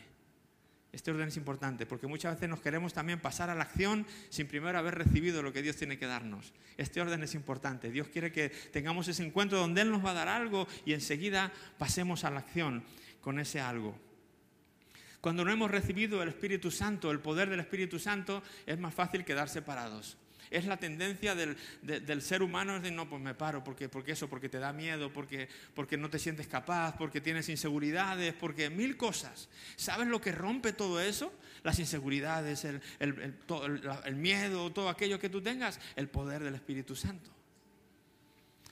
Este orden es importante porque muchas veces nos queremos también pasar a la acción sin primero haber recibido lo que Dios tiene que darnos. Este orden es importante. Dios quiere que tengamos ese encuentro donde Él nos va a dar algo y enseguida pasemos a la acción con ese algo. Cuando no hemos recibido el Espíritu Santo, el poder del Espíritu Santo, es más fácil quedar separados. Es la tendencia del, ser humano de no, pues me paro, porque, porque eso, porque te da miedo, porque, porque no te sientes capaz, porque tienes inseguridades, porque mil cosas. ¿Sabes lo que rompe todo eso? Las inseguridades, el, el miedo, todo aquello que tú tengas, el poder del Espíritu Santo.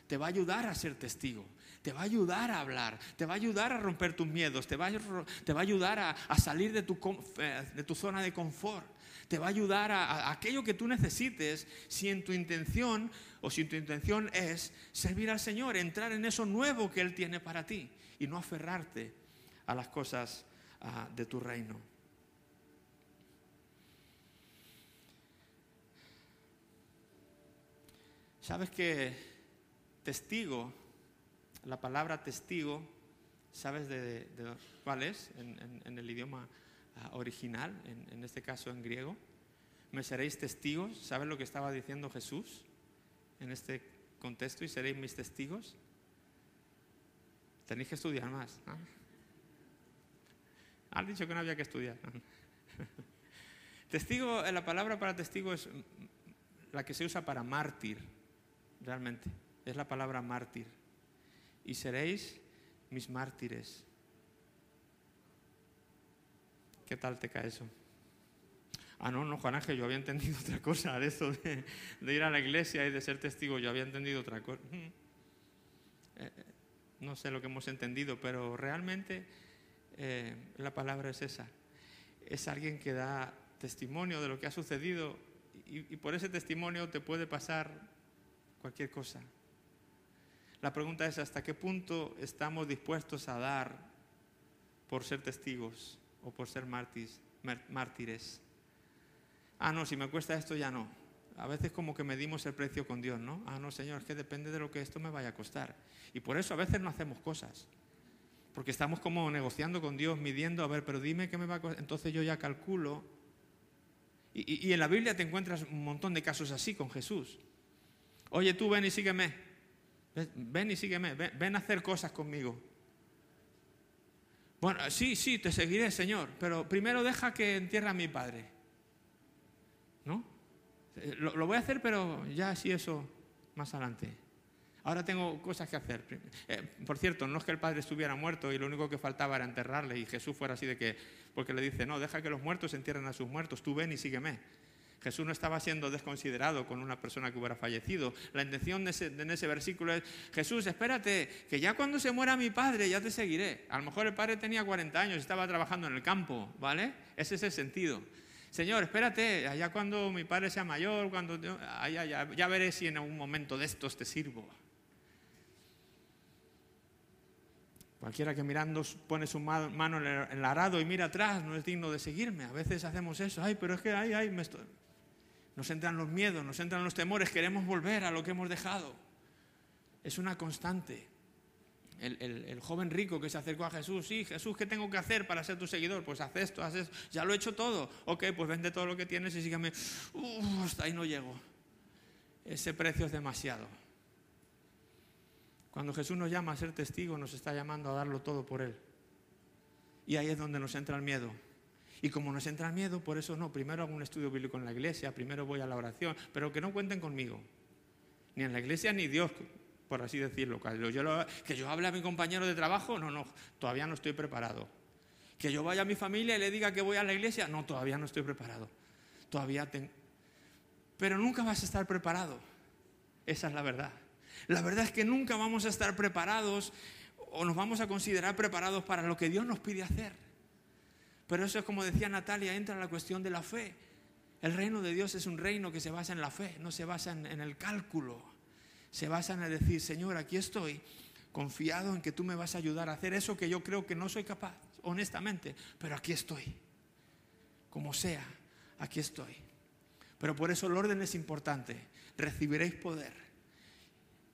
Te va a ayudar a ser testigo te va a ayudar a hablar, te va a ayudar a romper tus miedos, te va a, ayudar a, salir eh, de tu, zona de confort te va a ayudar a, aquello que tú necesites si en tu intención o si tu intención es servir al Señor, entrar en eso nuevo que Él tiene para ti y no aferrarte a las cosas de tu reino. ¿Sabes que testigo, la palabra testigo, ¿sabes de, cuál es en el idioma Ah, original, en, este caso en griego. Me seréis testigos. ¿Saben lo que estaba diciendo Jesús en este contexto? Y seréis mis testigos. Tenéis que estudiar más. ¿no? Han dicho que no había que estudiar. testigo, eh, la palabra para testigo es la que se usa para mártir, realmente. Es la palabra mártir. Y seréis mis mártires. ¿Qué tal te cae eso? Ah, no, no, Juan Ángel, yo había entendido otra cosa de eso de, ir a la iglesia y de ser testigo, yo había entendido otra cosa. Mm. Eh, no sé lo que hemos entendido, pero realmente eh, la palabra es esa. Es alguien que da testimonio de lo que ha sucedido y por ese testimonio te puede pasar cualquier cosa. La pregunta es hasta qué punto estamos dispuestos a dar por ser testigos o por ser mártires. Ah, no, si me cuesta esto ya no. A veces como que medimos el precio con Dios, ¿no? Ah, no, Señor, es que depende de lo que esto me vaya a costar. Y por eso a veces no hacemos cosas. Porque estamos como negociando con Dios, midiendo, a ver, pero dime qué me va a costar. Entonces yo ya calculo. Y, en la Biblia te encuentras un montón de casos así con Jesús. Oye, tú ven y sígueme. Ven y sígueme. ven a hacer cosas conmigo. Bueno, sí, sí, te seguiré, Señor, pero primero deja que entierre a mi padre. ¿No? Eh, lo, voy a hacer, pero ya sí eso más adelante. Ahora tengo cosas que hacer. Eh, por cierto, no es que el padre estuviera muerto y lo único que faltaba era enterrarle y Jesús fuera así de que, porque le dice, no, deja que los muertos entierren a sus muertos, tú ven y sígueme. Jesús no estaba siendo desconsiderado con una persona que hubiera fallecido. La intención de ese, en ese versículo es, Jesús, espérate, que ya cuando se muera mi padre ya te seguiré. A lo mejor el padre tenía 40 años y estaba trabajando en el campo, ¿vale? Ese es el sentido. Señor, espérate, allá cuando mi padre sea mayor, cuando ya veré si en algún momento de estos te sirvo. Cualquiera que mirando pone su mano en el arado y mira atrás no es digno de seguirme. A veces hacemos eso. Ay, pero es que ay, ay, me estoy... Nos entran los miedos, nos entran los temores, queremos volver a lo que hemos dejado. Es una constante. El, joven rico que se acercó a Jesús, sí, Jesús, ¿qué tengo que hacer para ser tu seguidor? Pues haz esto, haz esto, ya lo he hecho todo. Ok, pues vende todo lo que tienes y sígame. hasta ahí no llego. Ese precio es demasiado. Cuando Jesús nos llama a ser testigos, nos está llamando a darlo todo por Él. Y ahí es donde nos entra el miedo. Y como nos entra miedo, por eso no, primero hago un estudio bíblico en la iglesia, primero voy a la oración, pero que no cuenten conmigo. Ni en la iglesia ni Dios, por así decirlo. Que yo, hable a mi compañero de trabajo, no, no, todavía no estoy preparado. Que yo vaya a mi familia y le diga que voy a la iglesia, no, todavía no estoy preparado. Todavía tengo... Pero nunca vas a estar preparado. Esa es la verdad. La verdad es que nunca vamos a estar preparados o nos vamos a considerar preparados para lo que Dios nos pide hacer. Pero eso es como decía Natalia, entra la cuestión de la fe. El reino de Dios es un reino que se basa en la fe, no se basa en, el cálculo. Se basa en decir, Señor, aquí estoy, confiado en que tú me vas a ayudar a hacer eso que yo creo que no soy capaz, honestamente, pero aquí estoy. Como sea, aquí estoy. Pero por eso el orden es importante. Recibiréis poder.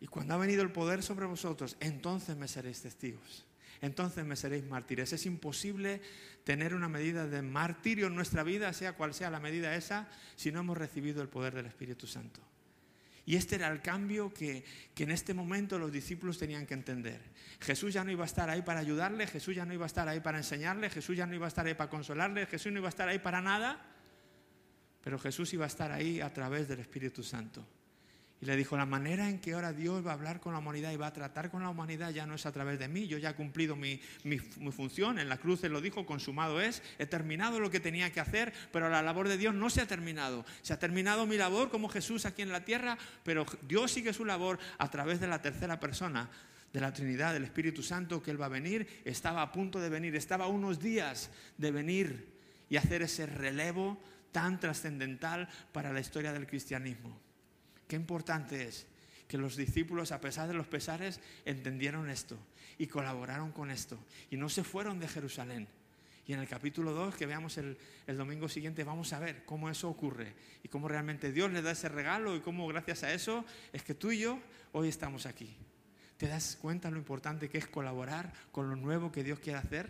Y cuando ha venido el poder sobre vosotros, entonces me seréis testigos entonces me seréis mártires. Es imposible tener una medida de martirio en nuestra vida, sea cual sea la medida esa, si no hemos recibido el poder del Espíritu Santo. Y este era el cambio que, que, en este momento los discípulos tenían que entender. Jesús ya no iba a estar ahí para ayudarle, Jesús ya no iba a estar ahí para enseñarle, Jesús ya no iba a estar ahí para consolarle, Jesús no iba a estar ahí para nada, pero Jesús iba a estar ahí a través del Espíritu Santo. Y le dijo, la manera en que ahora Dios va a hablar con la humanidad y va a tratar con la humanidad ya no es a través de mí. Yo ya he cumplido mi, función. En la cruz Él lo dijo, consumado es. He terminado lo que tenía que hacer, pero la labor de Dios no se ha terminado. Se ha terminado mi labor como Jesús aquí en la tierra, pero Dios sigue su labor a través de la tercera persona de la Trinidad, del Espíritu Santo, que Él va a venir. Estaba a punto de venir, estaba unos días de venir y hacer ese relevo tan trascendental para la historia del cristianismo. Qué importante es que los discípulos, a pesar de los pesares, entendieron esto y colaboraron con esto y no se fueron de Jerusalén. Y en el capítulo 2, que veamos el, domingo siguiente, vamos a ver cómo eso ocurre y cómo realmente Dios le da ese regalo y cómo gracias a eso es que tú y yo hoy estamos aquí. ¿Te das cuenta lo importante que es colaborar con lo nuevo que Dios quiere hacer?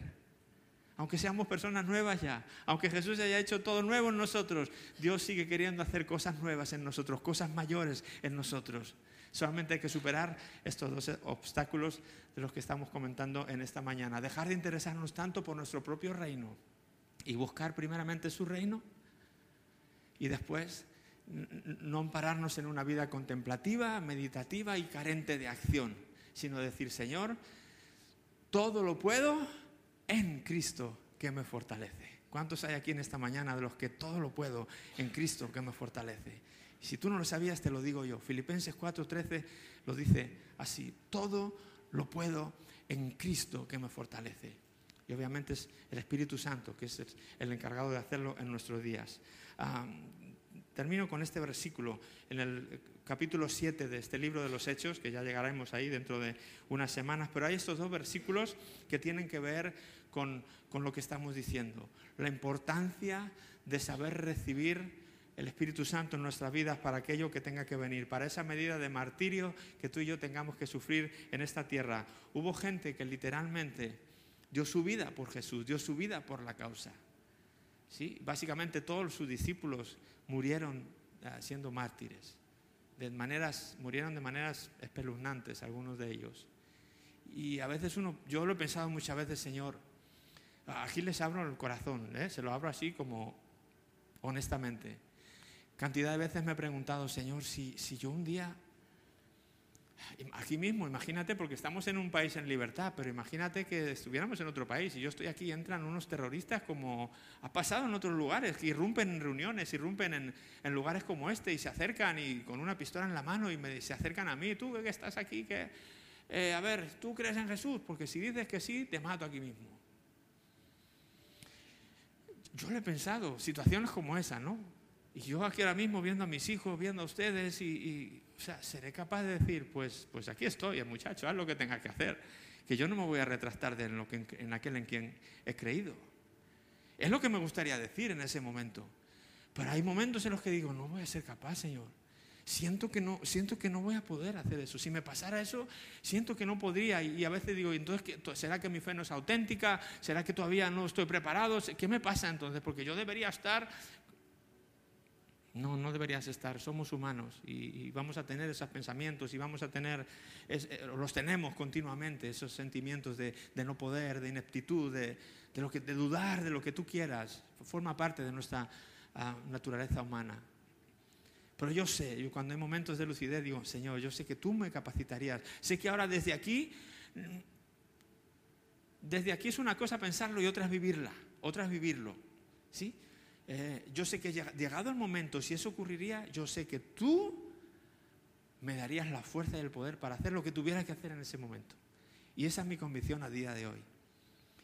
Aunque seamos personas nuevas ya, aunque Jesús haya hecho todo nuevo en nosotros, Dios sigue queriendo hacer cosas nuevas en nosotros, cosas mayores en nosotros. Solamente hay que superar estos dos obstáculos de los que estamos comentando en esta mañana. Dejar de interesarnos tanto por nuestro propio reino y buscar primeramente su reino y después no ampararnos en una vida contemplativa, meditativa y carente de acción, sino decir, Señor, todo lo puedo en Cristo que me fortalece. ¿Cuántos hay aquí en esta mañana de los que todo lo puedo en Cristo que me fortalece? si tú no lo sabías, te lo digo yo. Filipenses 4:13 lo dice así, todo lo puedo en Cristo que me fortalece. Y obviamente es el Espíritu Santo que es el encargado de hacerlo en nuestros días. termino con este versículo en el capítulo 7 de este libro de los Hechos, que ya llegaremos ahí dentro de unas semanas, pero hay estos dos versículos que tienen que ver con, lo que estamos diciendo. La importancia de saber recibir el Espíritu Santo en nuestras vidas para aquello que tenga que venir, para esa medida de martirio que tú y yo tengamos que sufrir en esta tierra. Hubo gente que literalmente dio su vida por Jesús, dio su vida por la causa. ¿Sí? Básicamente todos sus discípulos murieron ah, siendo mártires de maneras, murieron de maneras espeluznantes algunos de ellos. Y a veces uno, yo lo he pensado muchas veces, Señor, aquí les abro el corazón, ¿eh? se lo abro así como honestamente. Cantidad de veces me he preguntado, Señor, si, si yo un día Aquí mismo, imagínate, porque estamos en un país en libertad, pero imagínate que estuviéramos en otro país y yo estoy aquí entran unos terroristas como ha pasado en otros lugares, que irrumpen en reuniones, irrumpen en, en lugares como este y se acercan y con una pistola en la mano y se acercan a mí, tú que estás aquí, que, eh, a ver, tú crees en Jesús, porque si dices que sí, te mato aquí mismo. Yo le he pensado, situaciones como esa, ¿no? Y yo aquí ahora mismo viendo a mis hijos, viendo a ustedes y o sea, seré capaz de decir, pues, pues aquí estoy, muchacho, haz lo que tenga que hacer, que yo no me voy a retractar de lo que, en aquel en quien he creído. Es lo que me gustaría decir en ese momento. Pero hay momentos en los que digo, no voy a ser capaz, Señor. Siento que no, siento que no voy a poder hacer eso. Si me pasara eso, siento que no podría. Y, a veces digo, entonces, ¿será que mi fe no es auténtica? ¿Será que todavía no estoy preparado? ¿Qué me pasa entonces? Porque yo debería estar No, no deberías estar. Somos humanos y, vamos a tener esos pensamientos y vamos a tener, eh, los tenemos continuamente, esos sentimientos de, no poder, de ineptitud, de, de dudar de lo que tú quieras. Forma parte de nuestra ah, naturaleza humana. Pero yo sé, yo cuando hay momentos de lucidez digo, Señor, yo sé que tú me capacitarías. Sé que ahora desde aquí, desde aquí es una cosa pensarlo y otra es vivirla, otra es vivirlo. ¿Sí? Eh, yo sé que llegado el momento, si eso ocurriría, yo sé que tú me darías la fuerza y el poder para hacer lo que tuviera que hacer en ese momento. Y esa es mi convicción a día de hoy.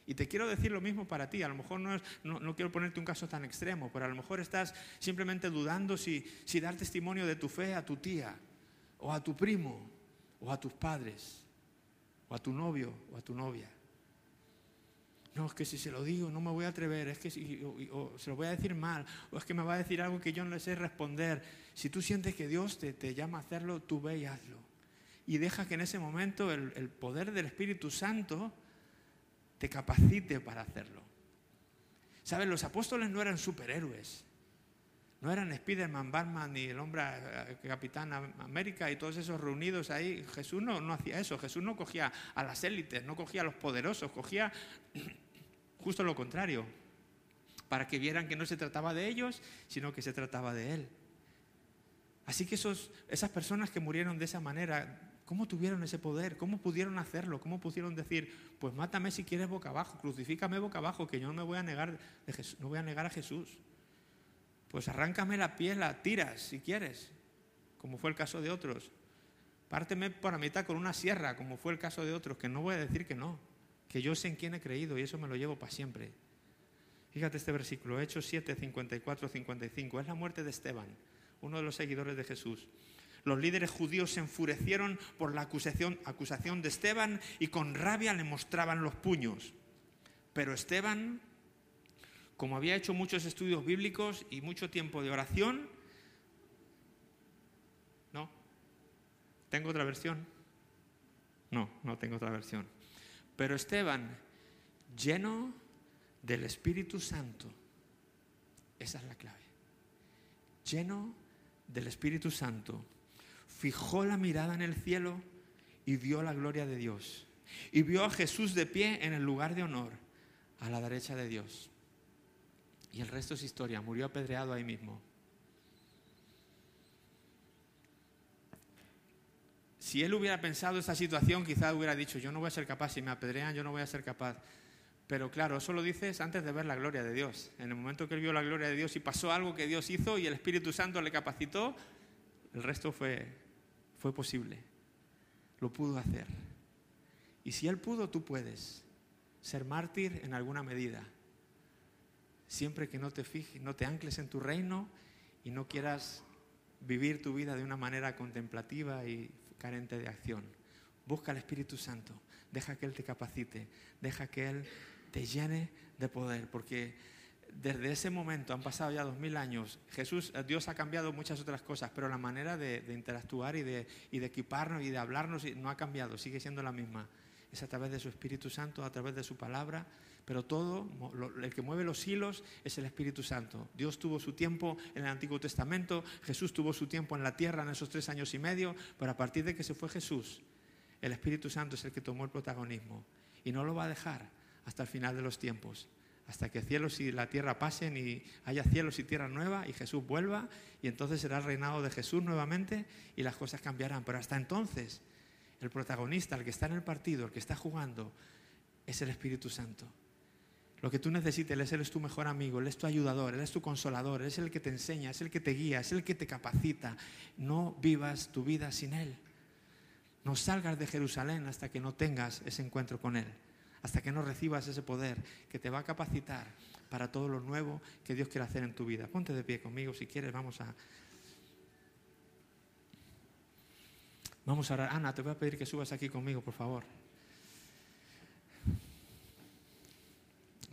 Y te quiero decir lo mismo para ti. A lo mejor no, es, no, quiero ponerte un caso tan extremo, pero a lo mejor estás simplemente dudando si, si dar testimonio de tu fe a tu tía, o a tu primo, o a tus padres, o a tu novio, o a tu novia. No, es que si se lo digo no me voy a atrever, es que si, o, se lo voy a decir mal, o es que me va a decir algo que yo no le sé responder. Si tú sientes que Dios te, te llama a hacerlo, tú ve y hazlo. Y deja que en ese momento el, el poder del Espíritu Santo te capacite para hacerlo. ¿Sabes? Los apóstoles no eran superhéroes. No eran Spiderman, Batman ni el hombre eh, Capitán América y todos esos reunidos ahí. Jesús no, no hacía eso. Jesús no cogía a las élites, no cogía a los poderosos, cogía Justo lo contrario, para que vieran que no se trataba de ellos, sino que se trataba de Él. Así que esos, esas personas que murieron de esa manera, ¿cómo tuvieron ese poder? ¿Cómo pudieron hacerlo? ¿Cómo pudieron decir, pues mátame si quieres boca abajo, crucifícame boca abajo, que yo no me voy a negar, no voy a, negar a Jesús? Pues arráncame la piel, la tiras si quieres, como fue el caso de otros. Párteme por la mitad con una sierra, como fue el caso de otros, que no voy a decir que no que yo sé en quién he creído y eso me lo llevo para siempre. Fíjate este versículo, Hechos 7, 54, 55. Es la muerte de Esteban, uno de los seguidores de Jesús. Los líderes judíos se enfurecieron por la acusación, de Esteban y con rabia le mostraban los puños. Pero Esteban, como había hecho muchos estudios bíblicos y mucho tiempo de oración, no, ¿tengo otra versión? No, no tengo otra versión. Pero Esteban, lleno del Espíritu Santo, esa es la clave, lleno del Espíritu Santo, fijó la mirada en el cielo y vio la gloria de Dios. Y vio a Jesús de pie en el lugar de honor, a la derecha de Dios. Y el resto es historia, murió apedreado ahí mismo. Si él hubiera pensado esta situación, quizás hubiera dicho, yo no voy a ser capaz, si me apedrean, yo no voy a ser capaz. Pero claro, eso lo dices antes de ver la gloria de Dios. En el momento que él vio la gloria de Dios y pasó algo que Dios hizo y el Espíritu Santo le capacitó, el resto fue, fue posible. Lo pudo hacer. Y si él pudo, tú puedes ser mártir en alguna medida. Siempre que no te fijes, no te ancles en tu reino y no quieras vivir tu vida de una manera contemplativa y carente de acción. Busca al Espíritu Santo, deja que Él te capacite, deja que Él te llene de poder, porque desde ese momento han pasado ya dos mil años. Jesús, eh, Dios ha cambiado muchas otras cosas, pero la manera de, interactuar y de, y de, equiparnos y de hablarnos no ha cambiado, sigue siendo la misma. Es a través de su Espíritu Santo, a través de su palabra, pero todo, el que mueve los hilos es el Espíritu Santo. Dios tuvo su tiempo en el Antiguo Testamento, Jesús tuvo su tiempo en la tierra en esos tres años y medio, pero a partir de que se fue Jesús, el Espíritu Santo es el que tomó el protagonismo y no lo va a dejar hasta el final de los tiempos, hasta que cielos y la tierra pasen y haya cielos y tierra nueva y Jesús vuelva y entonces será el reinado de Jesús nuevamente y las cosas cambiarán. Pero hasta entonces el protagonista, el que está en el partido, el que está jugando, es el Espíritu Santo. Lo que tú necesites, Él es tu mejor amigo, Él es tu ayudador, Él es tu consolador, Él es el que te enseña, es el que te guía, es el que te capacita. No vivas tu vida sin Él. No salgas de Jerusalén hasta que no tengas ese encuentro con Él, hasta que no recibas ese poder que te va a capacitar para todo lo nuevo que Dios quiere hacer en tu vida. Ponte de pie conmigo si quieres, vamos a... Vamos a orar. Ana, te voy a pedir que subas aquí conmigo, por favor.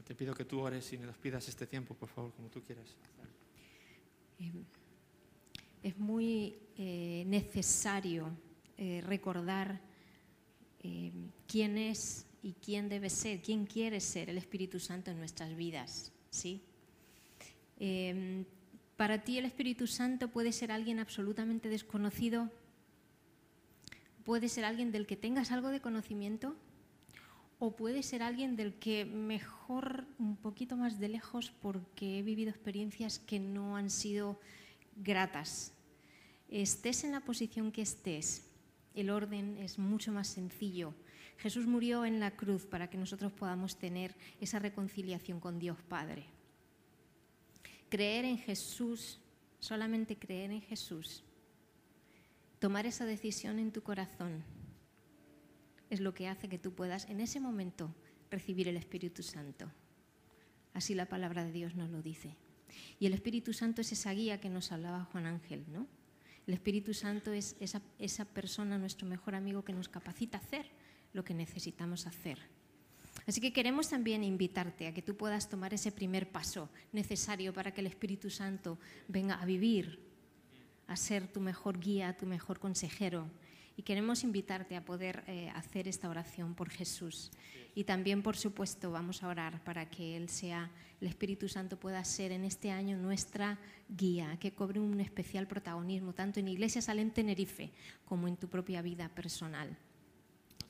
Te pido que tú ores y nos pidas este tiempo, por favor, como tú quieras. Em, es muy eh, necesario eh, recordar quién es y quién debe ser, quién quiere ser el Espíritu Santo en nuestras vidas, ¿sí? Em, Para ti el Espíritu Santo puede ser alguien absolutamente desconocido, puede ser alguien del que tengas algo de conocimiento o puede ser alguien del que mejor un poquito más de lejos porque he vivido experiencias que no han sido gratas. Estés en la posición que estés, el orden es mucho más sencillo. Jesús murió en la cruz para que nosotros podamos tener esa reconciliación con Dios Padre. Creer en Jesús, solamente creer en Jesús, tomar esa decisión en tu corazón, es lo que hace que tú puedas en ese momento recibir el Espíritu Santo. Así la palabra de Dios nos lo dice. Y el Espíritu Santo es esa guía que nos hablaba Juan Ángel, ¿no? El Espíritu Santo es esa, persona, nuestro mejor amigo, que nos capacita a hacer lo que necesitamos hacer. Así que queremos también invitarte a que tú puedas tomar ese primer paso necesario para que el Espíritu Santo venga a vivir, a ser tu mejor guía, tu mejor consejero. Y queremos invitarte a poder eh, hacer esta oración por Jesús. Y también, por supuesto, vamos a orar para que Él sea, el Espíritu Santo pueda ser en este año nuestra guía, que cobre un especial protagonismo, tanto en Iglesia Salem Tenerife como en tu propia vida personal.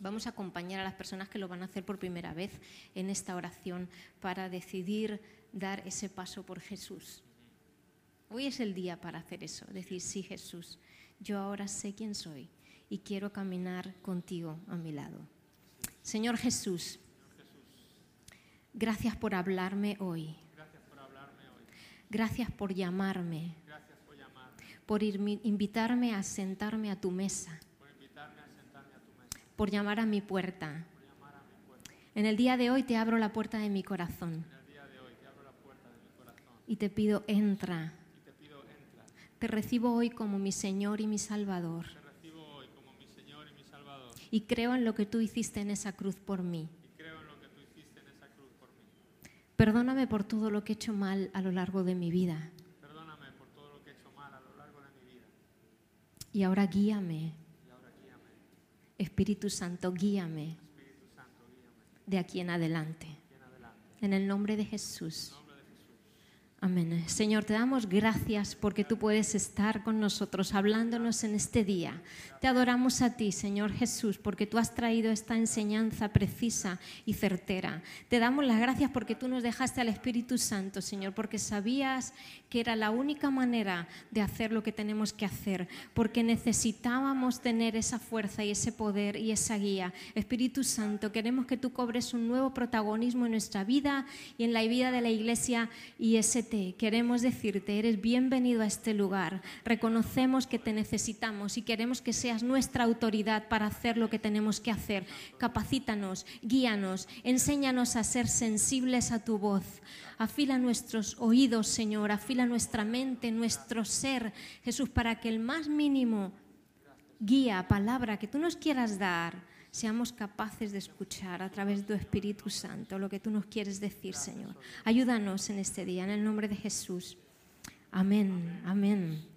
Vamos a acompañar a las personas que lo van a hacer por primera vez en esta oración para decidir dar ese paso por Jesús. Hoy es el día para hacer eso, decir, sí Jesús, yo ahora sé quién soy y quiero caminar contigo a mi lado. Señor Jesús, gracias por hablarme hoy. Gracias por llamarme, por invitarme a sentarme a tu mesa por llamar a mi puerta. En el día de hoy te abro la puerta de mi corazón. Y te pido, entra. Te recibo hoy como mi Señor y mi Salvador. Y creo en lo que tú hiciste en esa cruz por mí. Perdóname por todo lo que he hecho mal a lo largo de mi vida. Y ahora guíame Espíritu Santo, guíame de aquí en adelante. En el nombre de Jesús. Amén. Señor, te damos gracias porque tú puedes estar con nosotros hablándonos en este día. Te adoramos a ti, Señor Jesús, porque tú has traído esta enseñanza precisa y certera. Te damos las gracias porque tú nos dejaste al Espíritu Santo, Señor, porque sabías que era la única manera de hacer lo que tenemos que hacer, porque necesitábamos tener esa fuerza y ese poder y esa guía. Espíritu Santo, queremos que tú cobres un nuevo protagonismo en nuestra vida y en la vida de la iglesia y ese queremos decirte, eres bienvenido a este lugar. Reconocemos que te necesitamos y queremos que seas nuestra autoridad para hacer lo que tenemos que hacer. Capacítanos, guíanos, enséñanos a ser sensibles a tu voz. Afila nuestros oídos, Señor, afila nuestra mente, nuestro ser, Jesús, para que el más mínimo guía, palabra que tú nos quieras dar, seamos capaces de escuchar a través de tu Espíritu Santo lo que tú nos quieres decir, Señor. Ayúdanos en este día, en el nombre de Jesús. Amén, amén.